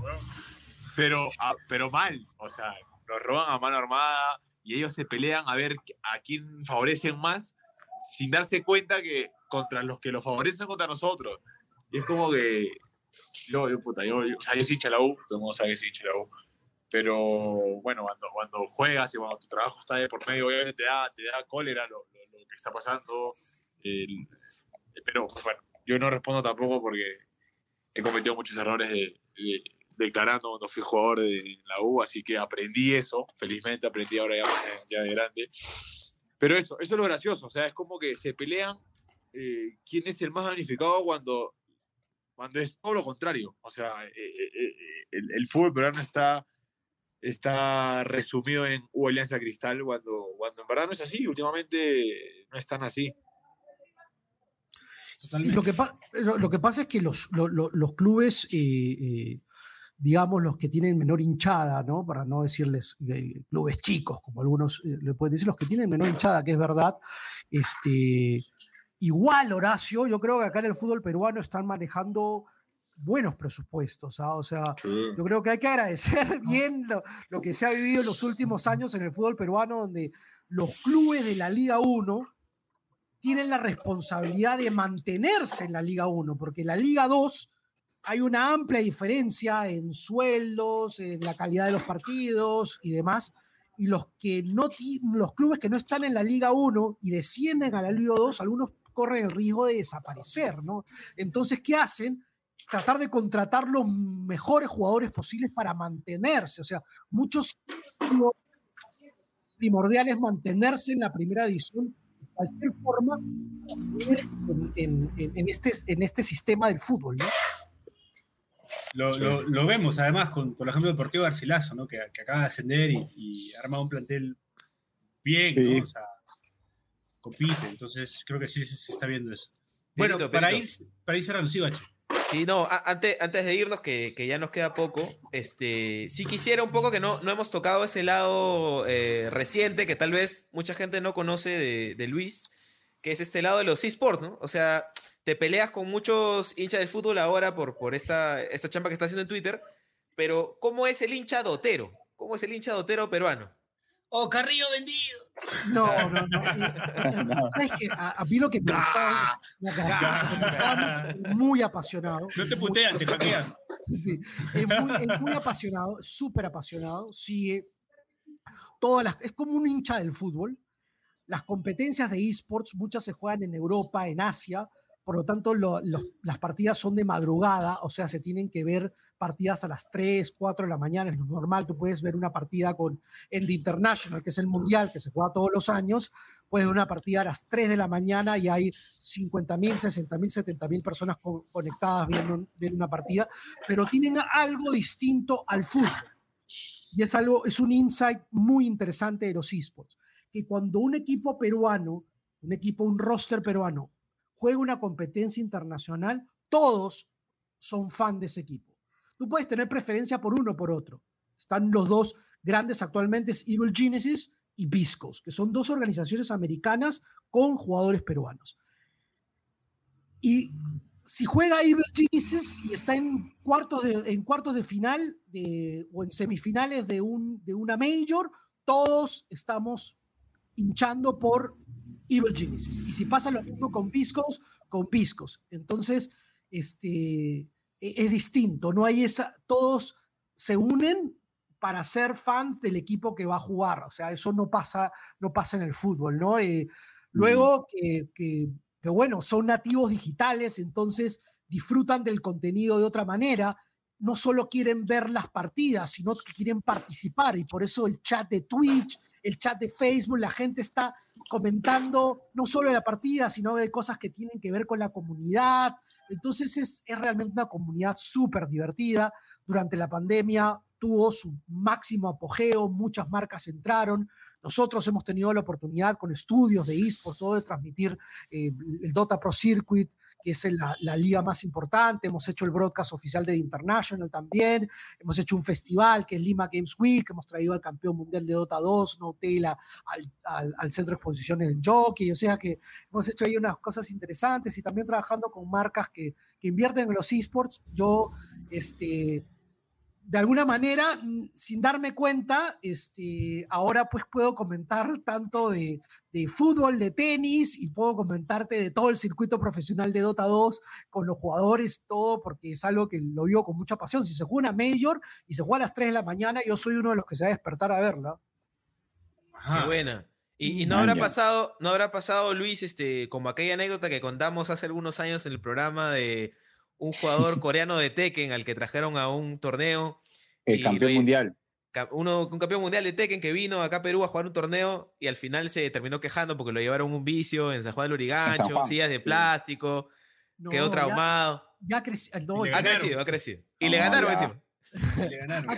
pero, pero mal, o sea, nos roban a mano armada y ellos se pelean a ver a quién favorecen más sin darse cuenta que contra los que lo favorecen contra nosotros. Y es como que yo, yo, puta, yo, o sea, yo soy todo el mundo sabe que soy hincha la U, pero bueno, cuando, cuando juegas y cuando tu trabajo está de por medio, obviamente te da, te da cólera lo, lo, lo que está pasando, el, pero bueno, yo no respondo tampoco porque he cometido muchos errores de, declarando cuando fui jugador de la U, así que aprendí eso, felizmente aprendí ahora ya, de grande. Pero eso, eso es lo gracioso, o sea, es como que se pelean eh, quién es el más damnificado cuando, cuando es todo lo contrario. O sea, eh, eh, el, el, fútbol peruano está, está resumido en U Alianza Cristal cuando, cuando en verdad no es así, últimamente no están así lo, que lo, que pasa es que los, los clubes, eh, eh, digamos, los que tienen menor hinchada, ¿no? para no decirles eh, clubes chicos, como algunos le pueden decir, los que tienen menor hinchada, que es verdad, este, igual Horacio, yo creo que acá en el fútbol peruano están manejando buenos presupuestos. ¿ah? O sea, yo creo que hay que agradecer bien lo, lo, que se ha vivido en los últimos años en el fútbol peruano, donde los clubes de la Liga 1 tienen la responsabilidad de mantenerse en la Liga 1, porque en la Liga 2 hay una amplia diferencia en sueldos, en la calidad de los partidos y demás. Y los, que no, los clubes que no están en la Liga 1 y descienden a la Liga 2, algunos corren el riesgo de desaparecer, ¿no? Entonces, ¿qué hacen? Tratar de contratar los mejores jugadores posibles para mantenerse. O sea, muchos primordiales mantenerse en la primera edición cualquier forma en, este, en este sistema del fútbol, ¿no? Lo, vemos además con, por ejemplo, el Deportivo Garcilaso, ¿no? que, acaba de ascender y, y arma un plantel bien, o sea, compite. Entonces, creo que sí se, está viendo eso. Bueno, para, ir, para ir cerrando, sí, Bache. Sí, no, antes, antes de irnos, que, ya nos queda poco, este, sí quisiera un poco que no, no hemos tocado ese lado eh, reciente que tal vez mucha gente no conoce de, Luis, que es este lado de los esports, ¿no? O sea, te peleas con muchos hinchas del fútbol ahora por, por esta, esta chamba que está haciendo en Twitter, pero ¿cómo es el hincha dotero? ¿Cómo es el hincha dotero peruano? ¡Oh, Carrillo vendido! No, no, no. ¿Sabes qué? A, mí lo que me gustaba, muy apasionado. No te putean, te hackean. Sí, es muy, apasionado, súper apasionado. Sigue todas las. Es como un hincha del fútbol. Las competencias de esports, muchas se juegan en Europa, en Asia, por lo tanto las partidas son de madrugada, o sea, se tienen que ver partidas a las 3, 4 de la mañana, es normal, tú puedes ver una partida con en The International, que es el mundial que se juega todos los años, puedes ver una partida a las 3 de la mañana y hay 50 mil, 60 mil, 70 mil personas conectadas viendo, viendo una partida, pero tienen algo distinto al fútbol. Y es algo, es un insight muy interesante de los esports, que cuando un equipo peruano, un equipo, un roster peruano, juega una competencia internacional, todos son fan de ese equipo. Tú puedes tener preferencia por uno o por otro. Están los dos grandes actualmente, es Evil Genesis y Viscos, que son dos organizaciones americanas con jugadores peruanos. Y si juega Evil Genesis y está en cuartos de, en cuartos de final o en semifinales de, un, de una Major, todos estamos hinchando por Evil Genesis. Y si pasa lo mismo con Viscos, con Viscos. Entonces, este, e-, es distinto, no hay esa, todos se unen para ser fans del equipo que va a jugar, o sea, eso no pasa, no pasa en el fútbol, ¿no? Eh, luego que, que, bueno, son nativos digitales, entonces disfrutan del contenido de otra manera, no solo quieren ver las partidas, sino que quieren participar y por eso el chat de Twitch, el chat de Facebook, la gente está comentando no solo de la partida, sino de cosas que tienen que ver con la comunidad, entonces es, realmente una comunidad súper divertida. Durante la pandemia tuvo su máximo apogeo, muchas marcas entraron. Nosotros hemos tenido la oportunidad con estudios de eSports, todo de transmitir eh, el Dota Pro Circuit, que es la, liga más importante. Hemos hecho el broadcast oficial de International también. Hemos hecho un festival que es Lima Games Week. Hemos traído al campeón mundial de Dota 2, No al, al, centro de exposiciones en Jockey. O sea que hemos hecho ahí unas cosas interesantes y también trabajando con marcas que, que invierten en los esports. Yo, este, de alguna manera, sin darme cuenta, este, ahora pues puedo comentar tanto de, de, fútbol, de tenis y puedo comentarte de todo el circuito profesional de Dota 2 con los jugadores, todo, porque es algo que lo vivo con mucha pasión. Si se juega una Major y se juega a las 3 de la mañana, yo soy uno de los que se va a despertar a verla. Qué buena. Y, no habrá pasado, no habrá pasado, Luis, este, como aquella anécdota que contamos hace algunos años en el programa de un jugador coreano de Tekken al que trajeron a un torneo. El campeón mundial. Uno, un campeón mundial de Tekken que vino acá a Perú a jugar un torneo y al final se terminó quejando porque lo llevaron un vicio en San Juan del Urigancho, sillas de plástico, quedó traumado. Ya, creció, ha crecido, ha crecido. Y le ganaron encima. Le ganaron.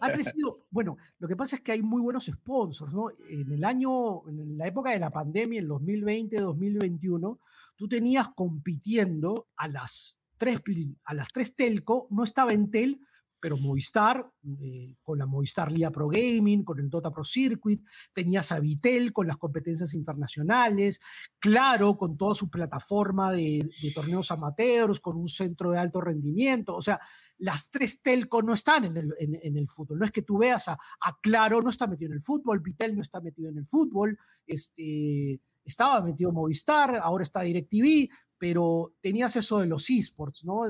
Ha, crecido. Bueno, lo que pasa es que hay muy buenos sponsors, ¿no? En el año, en la época de la pandemia, en 2020, 2021, tú tenías compitiendo a las tres, a las tres telco, no estaba Entel, pero Movistar, eh, con la Movistar Liga Pro Gaming, con el Dota Pro Circuit, tenías a Vitel con las competencias internacionales, Claro con toda su plataforma de, torneos amateurs, con un centro de alto rendimiento, o sea, las tres telco no están en el, fútbol, no es que tú veas a, a, Claro, no está metido en el fútbol, Vitel no está metido en el fútbol, este, estaba metido Movistar, ahora está DirecTV, pero tenías eso de los esports, ¿no?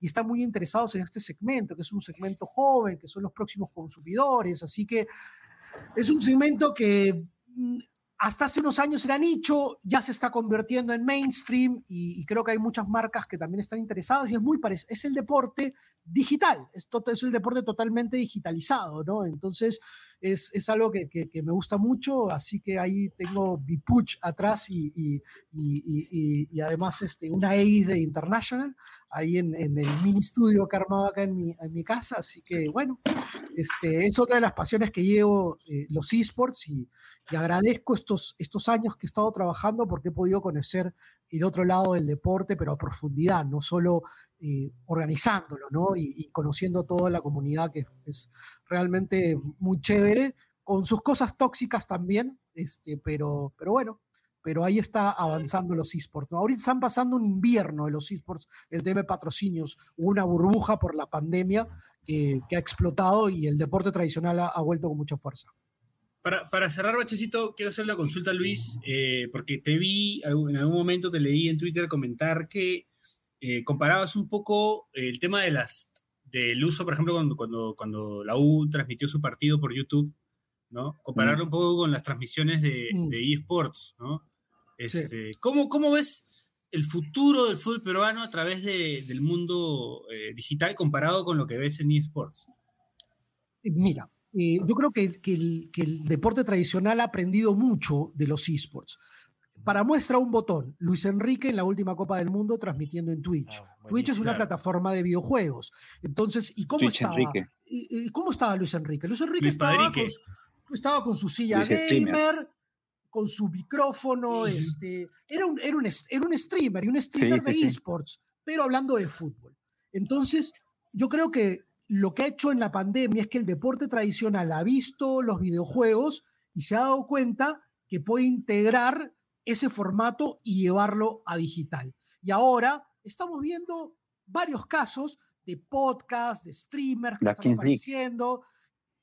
y están muy interesados en este segmento, que es un segmento joven, que son los próximos consumidores, así que es un segmento que mm, hasta hace unos años era nicho, ya se está convirtiendo en mainstream y, creo que hay muchas marcas que también están interesadas y es muy es el deporte digital, es, es el deporte totalmente digitalizado, ¿no? Entonces, es, es algo que, que, me gusta mucho, así que ahí tengo Bipuch atrás y, y, y, además este, una EI de International, ahí en, en, el mini estudio que he armado acá en mi, en mi casa, así que bueno, este, es otra de las pasiones que llevo eh, los esports y, agradezco estos, estos años que he estado trabajando porque he podido conocer el otro lado del deporte, pero a profundidad, no solo eh, organizándolo, ¿no? Y, conociendo toda la comunidad que es realmente muy chévere, con sus cosas tóxicas también, este, pero, pero bueno, pero ahí está avanzando los esports. Ahorita están pasando un invierno de los esports, el tema de patrocinios, una burbuja por la pandemia que, ha explotado y el deporte tradicional ha, vuelto con mucha fuerza. Para, para, cerrar, Bachecito, quiero hacer la consulta, Luis, eh, porque te vi, en algún momento te leí en Twitter comentar que eh, comparabas un poco el tema de las, del uso, por ejemplo, cuando, cuando, cuando la U transmitió su partido por YouTube, ¿no? Compararlo mm. un poco con las transmisiones de, mm. de eSports, ¿no? Este, ¿cómo, ¿Cómo ves el futuro del fútbol peruano a través del mundo eh, digital comparado con lo que ves en eSports? Mira, eh, yo creo que, el, deporte tradicional ha aprendido mucho de los esports. Para muestra un botón, Luis Enrique en la última Copa del Mundo transmitiendo en Twitch. Ah, Twitch es una plataforma de videojuegos. Entonces, ¿y cómo estaba? ¿Y, cómo estaba Luis Enrique? Luis Enrique estaba con, estaba con, su silla gamer, con su micrófono, este, era, un, era, un, era un streamer y un streamer de esports, pero hablando de fútbol. Entonces, yo creo que lo que ha hecho en la pandemia es que el deporte tradicional ha visto los videojuegos y se ha dado cuenta que puede integrar ese formato y llevarlo a digital. Y ahora estamos viendo varios casos de podcast, de streamers que están apareciendo,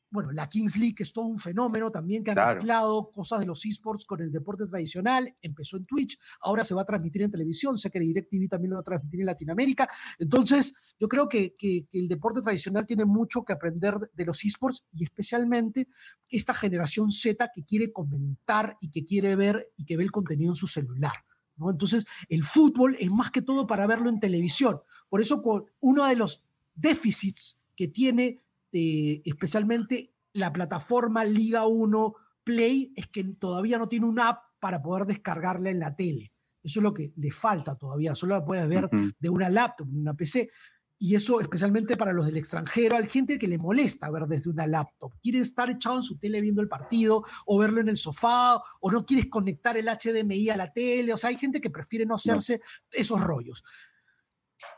bueno, la Kings League es todo un fenómeno también que ha mezclado cosas de los esports con el deporte tradicional. Empezó en Twitch, ahora se va a transmitir en televisión. Sé que DirecTV también lo va a transmitir en Latinoamérica. Entonces, yo creo que, que, el deporte tradicional tiene mucho que aprender de los esports y especialmente esta generación Z que quiere comentar y que quiere ver y que ve el contenido en su celular. ¿no? Entonces, el fútbol es más que todo para verlo en televisión. Por eso, uno de los déficits que tiene este, especialmente la plataforma Liga 1 Play, es que todavía no tiene una app para poder descargarla en la tele. Eso es lo que le falta todavía, solo la puedes ver de una laptop, una PC. Y eso especialmente para los del extranjero, hay gente que le molesta ver desde una laptop. Quiere estar echado en su tele viendo el partido o verlo en el sofá o no quieres conectar el HDMI a la tele. O sea, hay gente que prefiere no hacerse esos rollos.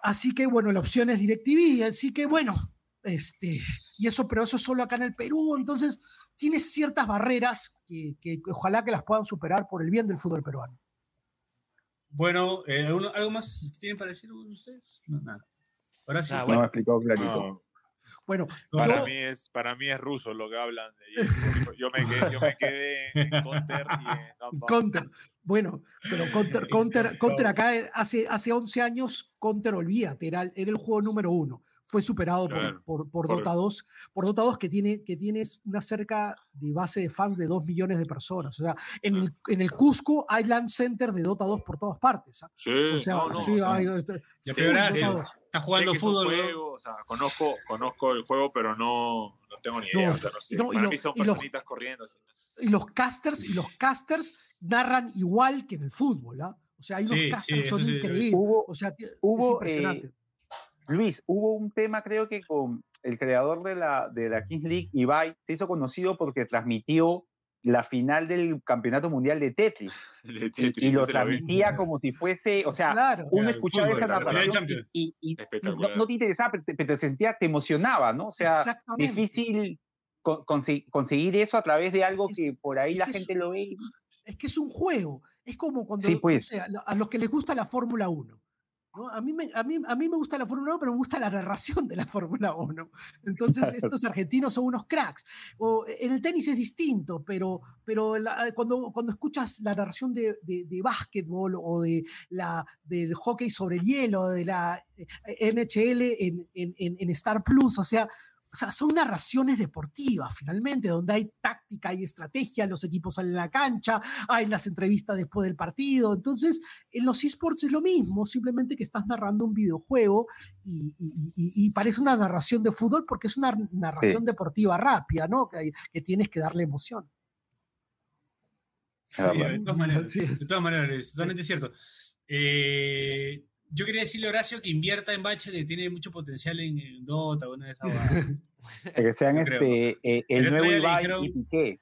Así que bueno, la opción es DirecTV. Así que bueno, este, y eso, pero eso es solo acá en el Perú, entonces tiene ciertas barreras que, ojalá que las puedan superar por el bien del fútbol peruano. Bueno, eh, ¿algo más que tienen para decir ustedes? No, nada. Ahora sí. Ah, bueno, explicado clarito. Bueno, para, mí es, para mí es ruso lo que hablan. Yo me quedé, yo me quedé en Counter y en Counter. Bueno, pero Counter, Counter, Counter acá hace, hace 11 años, Counter, olvídate, era, era el juego número uno fue superado por, por, Dota 2, por Dota 2 que tiene, que tiene una cerca de base de fans de 2 millones de personas. O sea, en el, en el Cusco hay land center de Dota 2 por todas partes. ¿ah? Sí, o sea, sí, hay, está jugando fútbol. o sea, conozco, conozco el juego, pero no, no tengo ni idea. o sea, no sé. Para y mí son personitas corriendo. Y los casters, y los casters narran igual que en el fútbol. ¿ah? O sea, hay unos casters que son increíbles. o sea, hubo, es impresionante. Eh, Luis, hubo un tema, creo que con el creador de la, de la Kings League, Ibai, se hizo conocido porque transmitió la final del Campeonato Mundial de Tetris. y, lo transmitía como si fuese, o sea, uno escuchaba esa narración y, no, te interesaba, pero te, sentía, te emocionaba, ¿no? O sea, difícil conseguir eso a través de algo que por ahí la gente lo ve. Es que es un juego. Es como cuando pues. a los que les gusta la Fórmula 1. A, mí me, a, mí, a mí me gusta la Fórmula 1, pero me gusta la narración de la Fórmula 1. Entonces, estos argentinos son unos cracks. O, en el tenis es distinto, pero, pero cuando, cuando escuchas la narración de, de, básquetbol o de la, del hockey sobre el hielo, de la eh, NHL en, en, en Star Plus, o sea, o sea, son narraciones deportivas finalmente, donde hay táctica y estrategia, los equipos salen a la cancha, hay las entrevistas después del partido. Entonces, en los esports es lo mismo, simplemente que estás narrando un videojuego y, parece una narración de fútbol porque es una narración deportiva rápida, ¿no? Que, que, tienes que darle emoción. Sí, de todas maneras, de todas maneras, es totalmente cierto. Eh, yo quería decirle a Horacio que invierta en Bache, que tiene mucho potencial en, Dota o una de esas Que sean este, eh, el, el, nuevo Ibai y Piqué.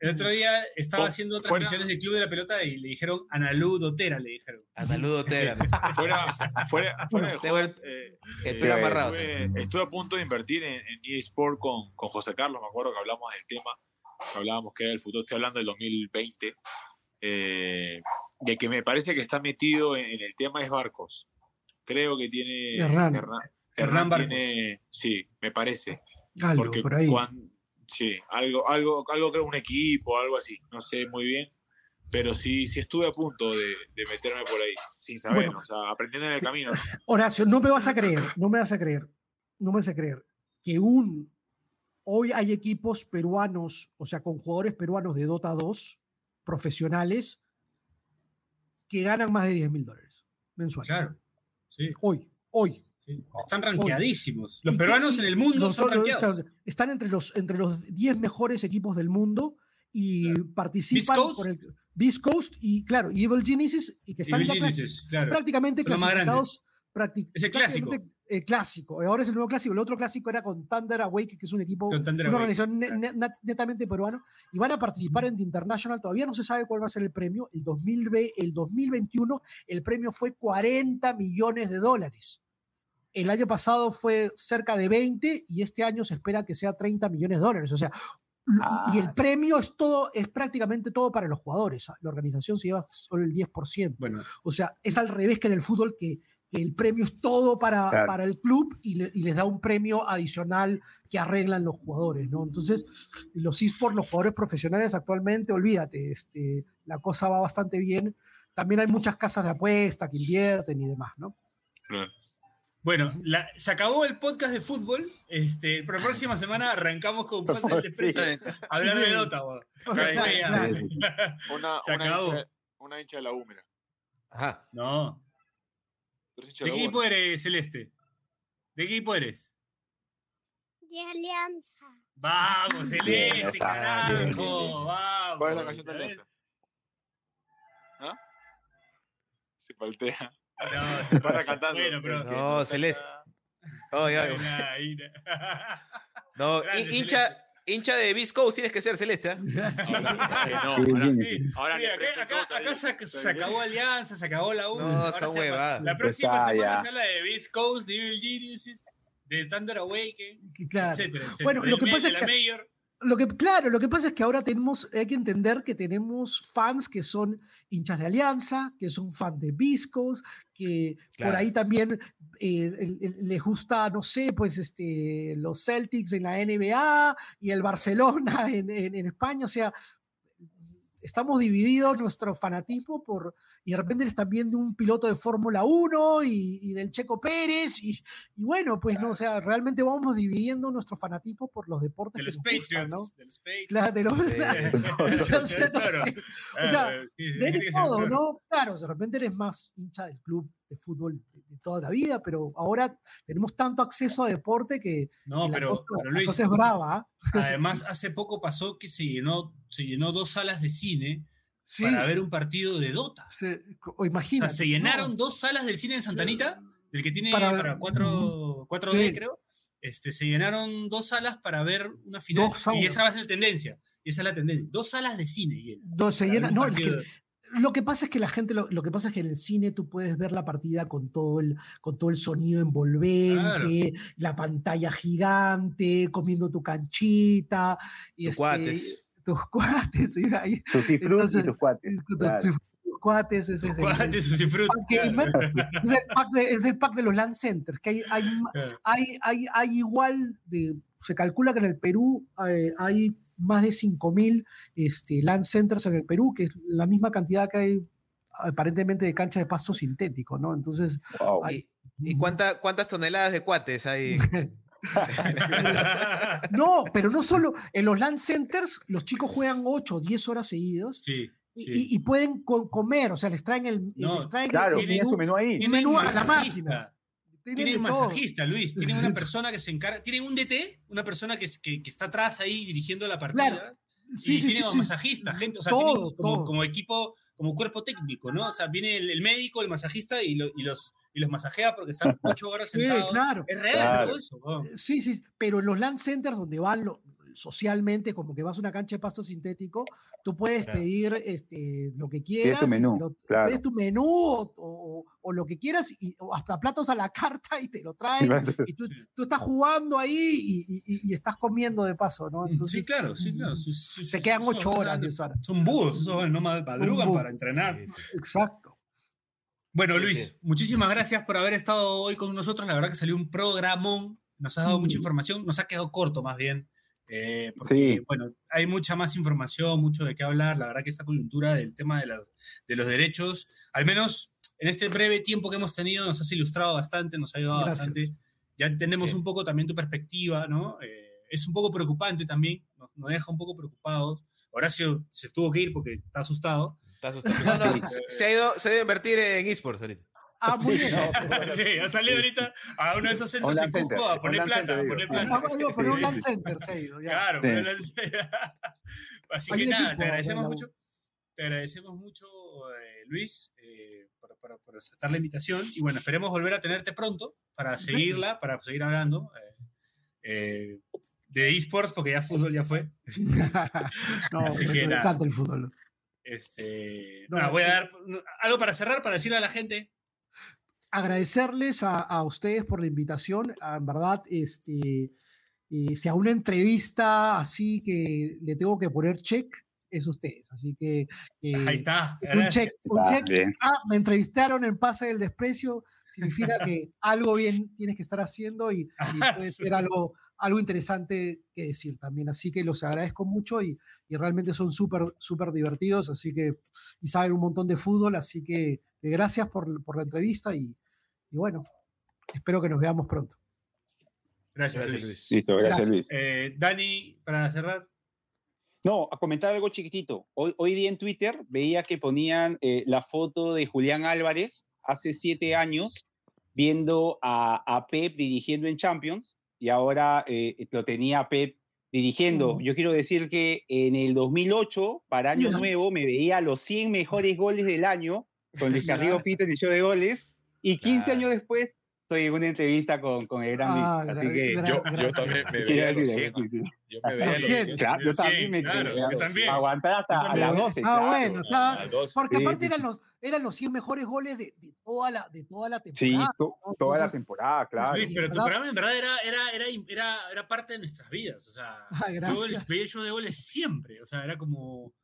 El otro día estaba haciendo transmisiones del Club de la Pelota y le dijeron Analú Dotera, le dijeron. Analú Dotera. fuera, fuera, fuera de juegos, eh, eh, amarrado. Estuve, a punto de invertir en, en eSport con, con José Carlos, me acuerdo que hablamos del tema, que hablábamos que era el futuro, estoy hablando del 2020 eh, de que me parece que está metido en, el tema es Barcos. Creo que tiene. Hernán. Hernán, tiene. Sí, me parece. Algo Porque por ahí. sí, algo, algo, algo creo un equipo, algo así. No sé muy bien. Pero sí, sí estuve a punto de, meterme por ahí, sin saber, o sea, aprendiendo en el camino. Horacio, no me vas a creer, no me vas a creer, no me vas a creer que un. Hoy hay equipos peruanos, o sea, con jugadores peruanos de Dota 2 profesionales que ganan más de 10 mil dólares. mensual. Claro. Sí. Hoy, hoy. Están rankeadísimos. Los peruanos en el mundo son rankeados. Están entre los, entre los 10 mejores equipos del mundo y participan por el Beast Coast y, claro, Evil Genesis, y que están prácticamente clasificados. Ese clásico. El clásico. Ahora es el nuevo clásico. El otro clásico era con Thunder Awake, que es un equipo, una organización netamente peruano. Y van a participar en The International. Todavía no se sabe cuál va a ser el premio. El, 2000, el 2021, el premio fue 40 millones de dólares. El año pasado fue cerca de 20 y este año se espera que sea 30 millones de dólares. O sea, y el ah. premio es todo, es prácticamente todo para los jugadores. La organización se lleva solo el 10%. Bueno. O sea, es al revés que en el fútbol que, el premio es todo para, para el club y, les da un premio adicional que arreglan los jugadores, ¿no? Entonces, los esports, los jugadores profesionales actualmente, olvídate, este, la cosa va bastante bien. También hay muchas casas de apuesta que invierten y demás, ¿no? Claro. Bueno, se acabó el podcast de fútbol. Este, pero la próxima semana arrancamos con podcast de precios hablar de nota. Una, Hincha, una hincha de la húmeda. Ajá. No. ¿De qué equipo eres, Celeste? ¿De qué equipo eres? De Alianza. Vamos, Celeste, carajo. Vamos. ¿Cuál es la canción de Alianza? ¿Ah? Se paltea. No, para cantando. no, Celeste. no, hincha, hincha de Beast Coast tienes que ser Celeste. no, ahora, acá, se, acabó Alianza, se acabó la U. No, esa hueva. La próxima semana se habla de Beast Coast, de Evil Geniuses, de Thunder Awaken, claro. etcétera, etcétera. Bueno, lo que pasa es que... Lo que, claro, lo que pasa es que ahora tenemos, hay que entender que tenemos fans que son hinchas de Alianza, que son fans de Viscos, que por ahí también eh, les gusta, no sé, pues este, los Celtics en la NBA y el Barcelona en, en España. O sea, estamos divididos nuestro fanatismo por, y de repente están viendo un piloto de Fórmula 1 y, del Checo Pérez, y, bueno, pues no, o sea, realmente vamos dividiendo nuestro fanatismo por los deportes. De los Patriots, ¿no? de los Patriots. Claro, de los, o sea, de todo, ¿no? Claro, de repente eres más hincha del club de fútbol de, toda la vida, pero ahora tenemos tanto acceso a deporte que, no, pero, la, cosa, es brava. ¿ah? Además, hace poco pasó que se llenó, se llenó dos salas de cine para ver un partido de Dota. Se, o imagina. se llenaron dos salas del cine en Santanita, del que tiene para, 4, d creo. Este, se llenaron dos salas para ver una final. Y esa va a ser tendencia. Y esa es la tendencia. Dos salas de cine llenas. Dos se llenan. No, lo que pasa es que la gente, lo, que pasa es que en el cine tú puedes ver la partida con todo el, con todo el sonido envolvente, la pantalla gigante, comiendo tu canchita. Y este, cuates tus cuates. ¿sí? Ahí, tus y tus cuates. Tus cuates, ese es el, cuates, es, el pack de, es el pack de los land centers, que hay, hay, hay, hay, hay igual, de, se calcula que en el Perú eh, hay más de 5.000 este, land centers en el Perú, que es la misma cantidad que hay aparentemente de cancha de pasto sintético, ¿no? Entonces... ¿Y, ¿Y cuánta, cuántas toneladas de cuates hay? no, pero no solo en los land centers, los chicos juegan 8 o 10 horas seguidas. Y, pueden comer, o sea, les traen el. les traen claro, el menú, su menú ahí. Tienen menú a la máquina. Tienen un masajista, Luis. Tienen una persona que se encarga. Tienen un DT, una persona que, que, que está atrás ahí dirigiendo la partida. Sí, y sí, tienen sí, masajista, gente, o sea, todo, como, como, equipo, como cuerpo técnico, ¿no? O sea, viene el, médico, el masajista y, y los y los masajea porque están ocho horas sentados. Sí, claro. Es real todo eso. Sí, sí, pero en los land centers donde van socialmente, como que vas a una cancha de pasto sintético, tú puedes pedir este, lo que quieras. tu menú. Pides tu menú o, o, lo que quieras, y, hasta platos a la carta y te lo traen. Y tú, tú, estás jugando ahí y, y, estás comiendo de paso, ¿no? sí, claro, sí, claro. se quedan ocho horas. Son búhos, no madrugan para entrenar. Exacto. Bueno, Luis, muchísimas gracias por haber estado hoy con nosotros. La verdad que salió un programón, nos ha dado mucha información, nos ha quedado corto más bien, eh, porque, bueno, hay mucha más información, mucho de qué hablar. La verdad que esta coyuntura del tema de, de los derechos, al menos en este breve tiempo que hemos tenido, nos has ilustrado bastante, nos ha ayudado bastante. Ya entendemos un poco también tu perspectiva, ¿no? Eh, es un poco preocupante también, nos, nos deja un poco preocupados. Horacio se tuvo que ir porque está asustado. se, ha ido, se ha ido a invertir en esports ahorita. Ah, muy bien. sí, ha salido ahorita a uno de esos centros en Cusco a poner plata, a poner plata. Por un land center se ha ido. Ya. Claro, sí. Así que nada, te agradecemos mucho. Te agradecemos mucho, eh, Luis, eh, por, por, por, aceptar la invitación. Y bueno, esperemos volver a tenerte pronto para seguirla, para seguir hablando. Eh, de esports, porque ya fútbol ya fue. no, Así que, me encanta el fútbol. Este, no, voy a dar algo para cerrar, para decirle a la gente. Agradecerles a, a ustedes por la invitación. Ah, en verdad, este, si a una entrevista así que le tengo que poner check, es ustedes. Así que. Eh, Ahí está. Es un check. Un check. Ah, me entrevistaron en Pase del Desprecio. Significa que algo bien tienes que estar haciendo y, y puede ser algo algo interesante que decir también. Así que los agradezco mucho y, y realmente son súper, súper divertidos, así que, y saben un montón de fútbol, así que gracias por, por la entrevista y, y, bueno, espero que nos veamos pronto. Gracias, Luis. Listo, gracias, Luis. Eh, Dani, para cerrar. No, a comentar algo chiquitito. Hoy, hoy día en Twitter veía que ponían eh, la foto de Julián Álvarez hace siete años viendo a, a Pep dirigiendo en Champions y ahora eh, lo tenía Pep dirigiendo. Yo quiero decir que en el 2008, para Año Nuevo, me veía los 100 mejores goles del año con Luis Carrillo Pito en el show de goles, y 15 años después estoy en una entrevista con, con el gran Luis. Ah, así que yo, yo, también me veía los 100. Yo me veía los 100. Claro, yo también me claro, yo también. aguantar hasta a las 12. Ah, bueno, está, porque aparte eran los, eran los 100 mejores goles de, de, toda, la, de toda la temporada. Sí, to, ¿no? toda la temporada, claro. Luis, pero tu programa en verdad era, era, era, era, era parte de nuestras vidas. O sea, ah, yo el show de goles siempre. O sea, era como.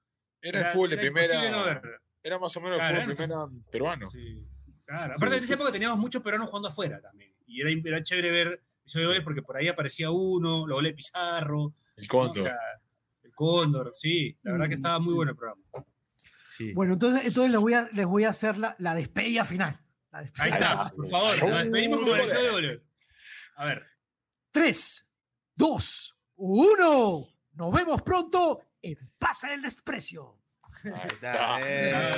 Era, el fútbol de primera. No era más o menos el fútbol de primera peruano. Sí. Claro, aparte en esa época teníamos muchos peruanos jugando afuera también. Y era, era chévere ver esos goles porque por ahí aparecía uno, los goles de Pizarro. El Cóndor. O sea, el Cóndor, sí. La verdad que estaba muy bueno el programa. Sí. Bueno, entonces, entonces les, voy a, les voy a hacer la, la despedida final. La despedida Ahí está, por favor. Nos despedimos con el show de goles. A ver. 3, 2, 1. Nos vemos pronto en Pasa el Desprecio. Ahí está.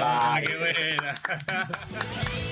Ah, qué buena.